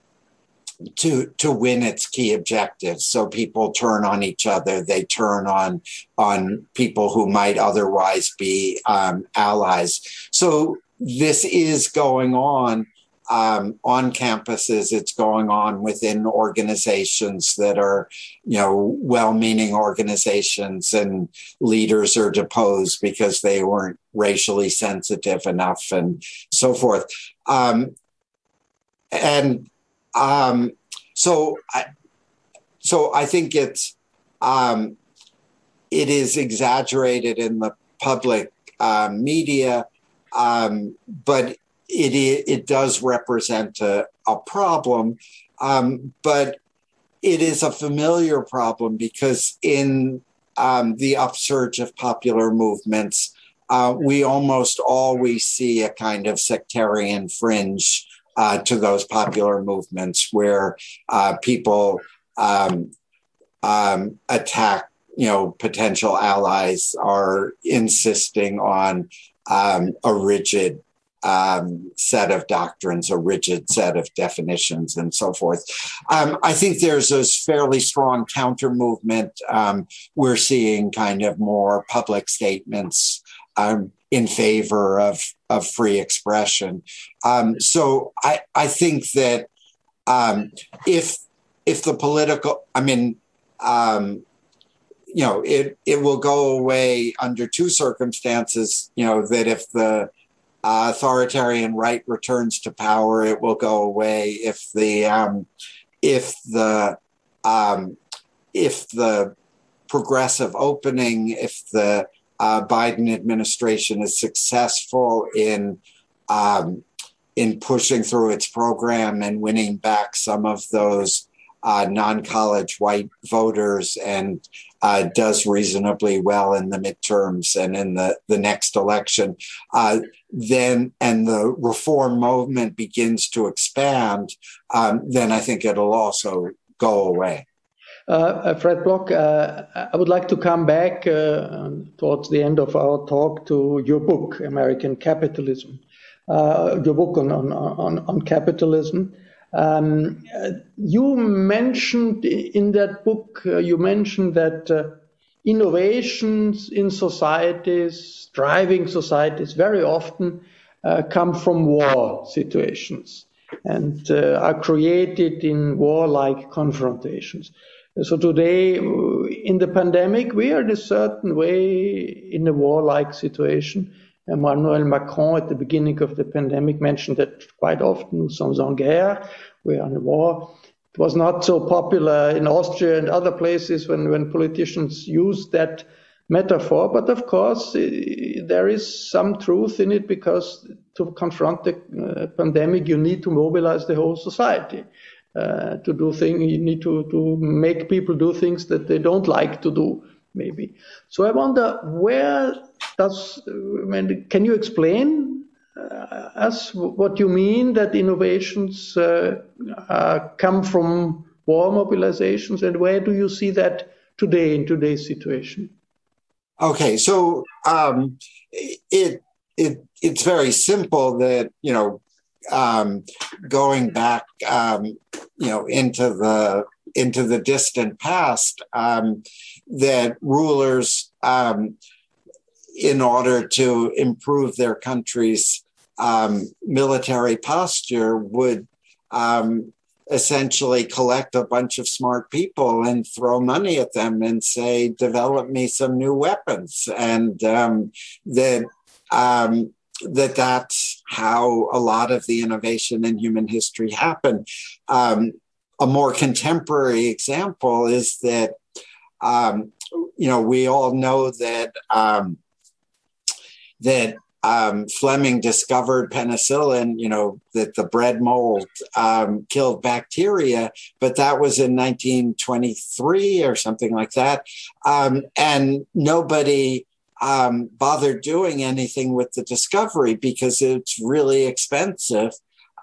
to to win its key objectives. So people turn on each other. They turn on on people who might otherwise be um, allies. So this is going on um, on campuses. It's going on within organizations that are, you know, well-meaning organizations, and leaders are deposed because they weren't racially sensitive enough, and so forth. Um, and um, so, I, so I think it's um, it is exaggerated in the public uh, media um, but it, it does represent a, a problem. Um, but it is a familiar problem because in um, the upsurge of popular movements, uh, we almost always see a kind of sectarian fringe uh, to those popular movements where uh, people um, um, attack, you know, potential allies, are insisting on um, a rigid um, set of doctrines, a rigid set of definitions, and so forth. Um, I think there's a fairly strong counter movement. Um, we're seeing kind of more public statements um, in favor of, of free expression. Um, so I, I think that um, if if the political, I mean, you know, it it will go away under two circumstances. You know that if the uh, authoritarian right returns to power, it will go away. If the um, if the um, if the progressive opening, if the uh, Biden administration is successful in um, in pushing through its program and winning back some of those uh, non-college white voters and uh, does reasonably well in the midterms and in the, the next election, uh, then and the reform movement begins to expand, um, then I think it'll also go away. Uh, uh Fred Block, uh, I would like to come back uh, towards the end of our talk to your book, American Capitalism, your book on, on, on, on capitalism. Um, you mentioned in that book, uh, you mentioned that uh, innovations in societies, driving societies, very often uh, come from war situations and uh, are created in war-like confrontations. So today, uh, in the pandemic, we are in a certain way in a war-like situation. Emmanuel Macron at the beginning of the pandemic mentioned that quite often, nous sommes en guerre, we are in a war. It was not so popular in Austria and other places when, when politicians used that metaphor, but of course, there is some truth in it because to confront the uh, pandemic, you need to mobilize the whole society. Uh, to do things, you need to, to make people do things that they don't like to do, maybe. So I wonder where can you explain uh, us what you mean that innovations uh, come from war mobilizations and where do you see that today in today's situation? Okay, so um, it it it's very simple that you know um, going back um, you know into the into the distant past um, that rulers um, in order to improve their country's um, military posture would um, essentially collect a bunch of smart people and throw money at them and say, develop me some new weapons. And um, that, um, that that's how a lot of the innovation in human history happened. Um, a more contemporary example is that, um, you know, we all know that um, that um, Fleming discovered penicillin, you know, that the bread mold um, killed bacteria, but that was in 1923 or something like that. Um, and nobody um, bothered doing anything with the discovery because it's really expensive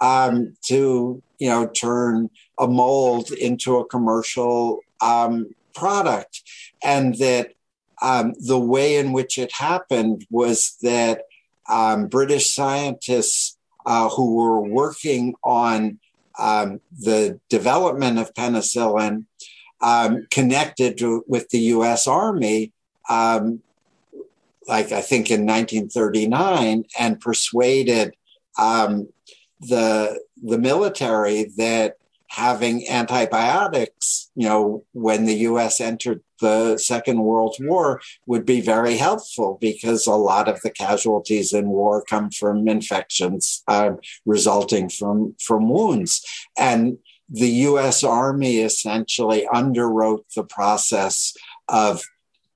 um, to, you know, turn a mold into a commercial um, product. And that the way in which it happened was that um, British scientists uh, who were working on um, the development of penicillin um, connected to, with the US Army, um, like I think in 1939, and persuaded um, the, the military that having antibiotics, you know, when the US entered the Second World War would be very helpful because a lot of the casualties in war come from infections uh, resulting from, from wounds. And the US Army essentially underwrote the process of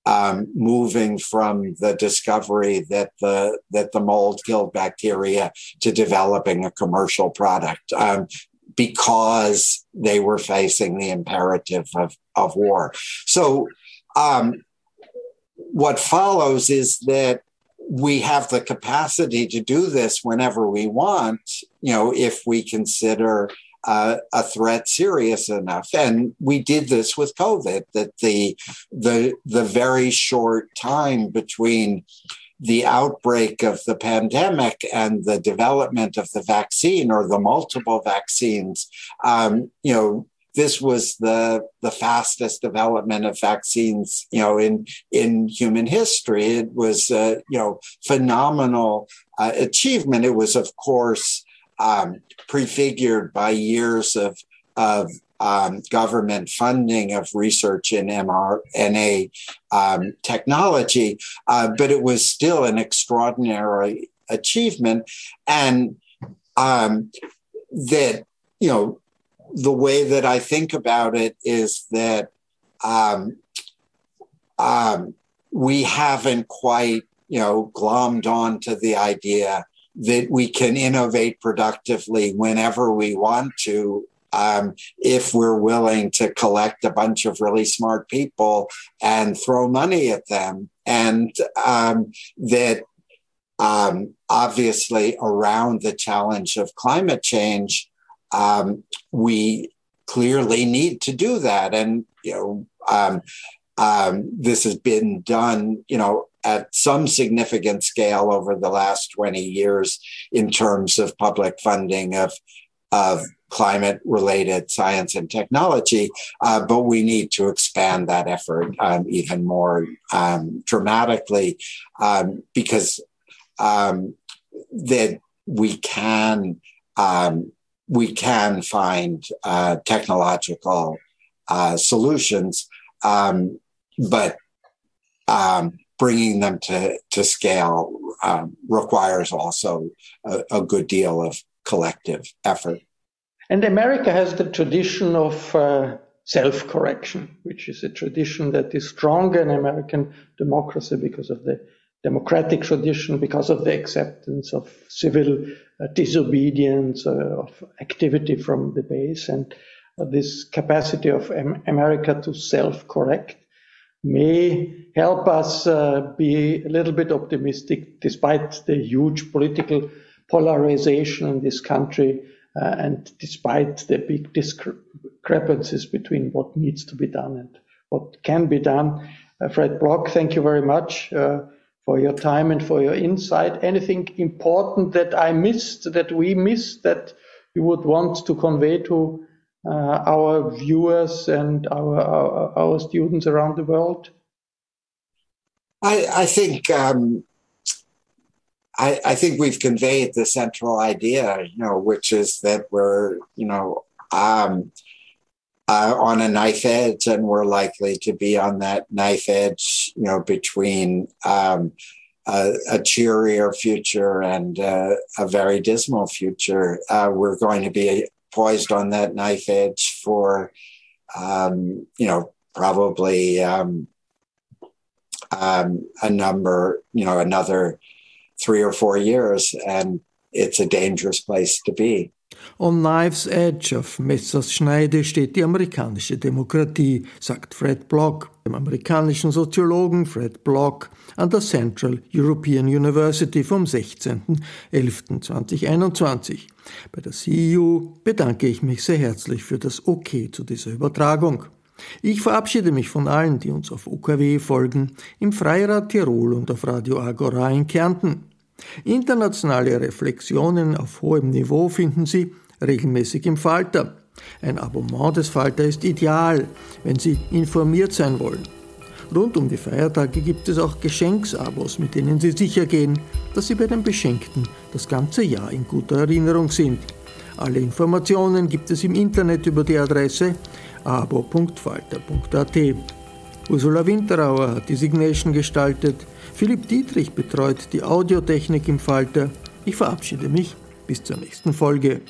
um, moving from the discovery that the that the mold killed bacteria to developing a commercial product. Um, because they were facing the imperative of, of war. So, um, what follows is that we have the capacity to do this whenever we want, you know, if we consider uh, a threat serious enough. And we did this with COVID, that the, the, the very short time between the outbreak of the pandemic and the development of the vaccine or the multiple vaccines, um, you know, this was the the fastest development of vaccines, you know, in in human history. It was, uh, you know, phenomenal uh, achievement. It was, of course, um, prefigured by years of of um, government funding of research in mRNA um, technology, uh, but it was still an extraordinary achievement. And um, that, you know, the way that I think about it is that um, um, we haven't quite, you know, glommed on to the idea that we can innovate productively whenever we want to um, if we're willing to collect a bunch of really smart people and throw money at them. And um, that um, obviously around the challenge of climate change, um, we clearly need to do that. And, you know, um, um, this has been done, you know, at some significant scale over the last 20 years in terms of public funding of, of climate related science and technology, uh, but we need to expand that effort um, even more um, dramatically um, because um, that we can um, we can find uh, technological uh, solutions, but bringing them to, to scale um, requires also a, a, good deal of collective effort. And America has the tradition of uh, self correction, which is a tradition that is stronger in American democracy because of the democratic tradition, because of the acceptance of civil uh, disobedience, uh, of activity from the base, and uh, this capacity of America to self correct may help us uh, be a little bit optimistic despite the huge political polarization in this country uh, and despite the big discrepancies between what needs to be done and what can be done. Uh, Fred Block, thank you very much uh, for your time and for your insight. Anything important that I missed, that we missed, that you would want to convey to uh, our viewers and our, our, our students around the world? I, I think um, I, I, think we've conveyed the central idea, you know, which is that we're, you know, um, uh, on a knife edge, and we're likely to be on that knife edge, you know, between um, a, a, cheerier future and uh, a very dismal future. Uh, we're going to be poised on that knife edge for, um, you know, probably um, um, a number, you know, another three or four years, and it's a dangerous place to be. On Knife's Edge, auf Messers Schneide, steht die amerikanische Demokratie, sagt Fred Block, dem amerikanischen Soziologen Fred Block an der Central European University vom 16.11.2021. Bei der CEU bedanke ich mich sehr herzlich für das OK zu dieser Übertragung. Ich verabschiede mich von allen, die uns auf OKW folgen, im Freirad Tirol und auf Radio Agora in Kärnten. Internationale Reflexionen auf hohem Niveau finden Sie regelmäßig im Falter. Ein Abonnement des Falter ist ideal, wenn Sie informiert sein wollen. Rund um die Feiertage gibt es auch Geschenksabos, mit denen Sie sicher gehen, dass Sie bei den Beschenkten das ganze Jahr in guter Erinnerung sind. Alle Informationen gibt es im Internet über die Adresse abo.falter.at. Ursula Winterauer hat die Signation gestaltet. Philipp Dietrich betreut die Audiotechnik im Falter. Ich verabschiede mich bis zur nächsten Folge.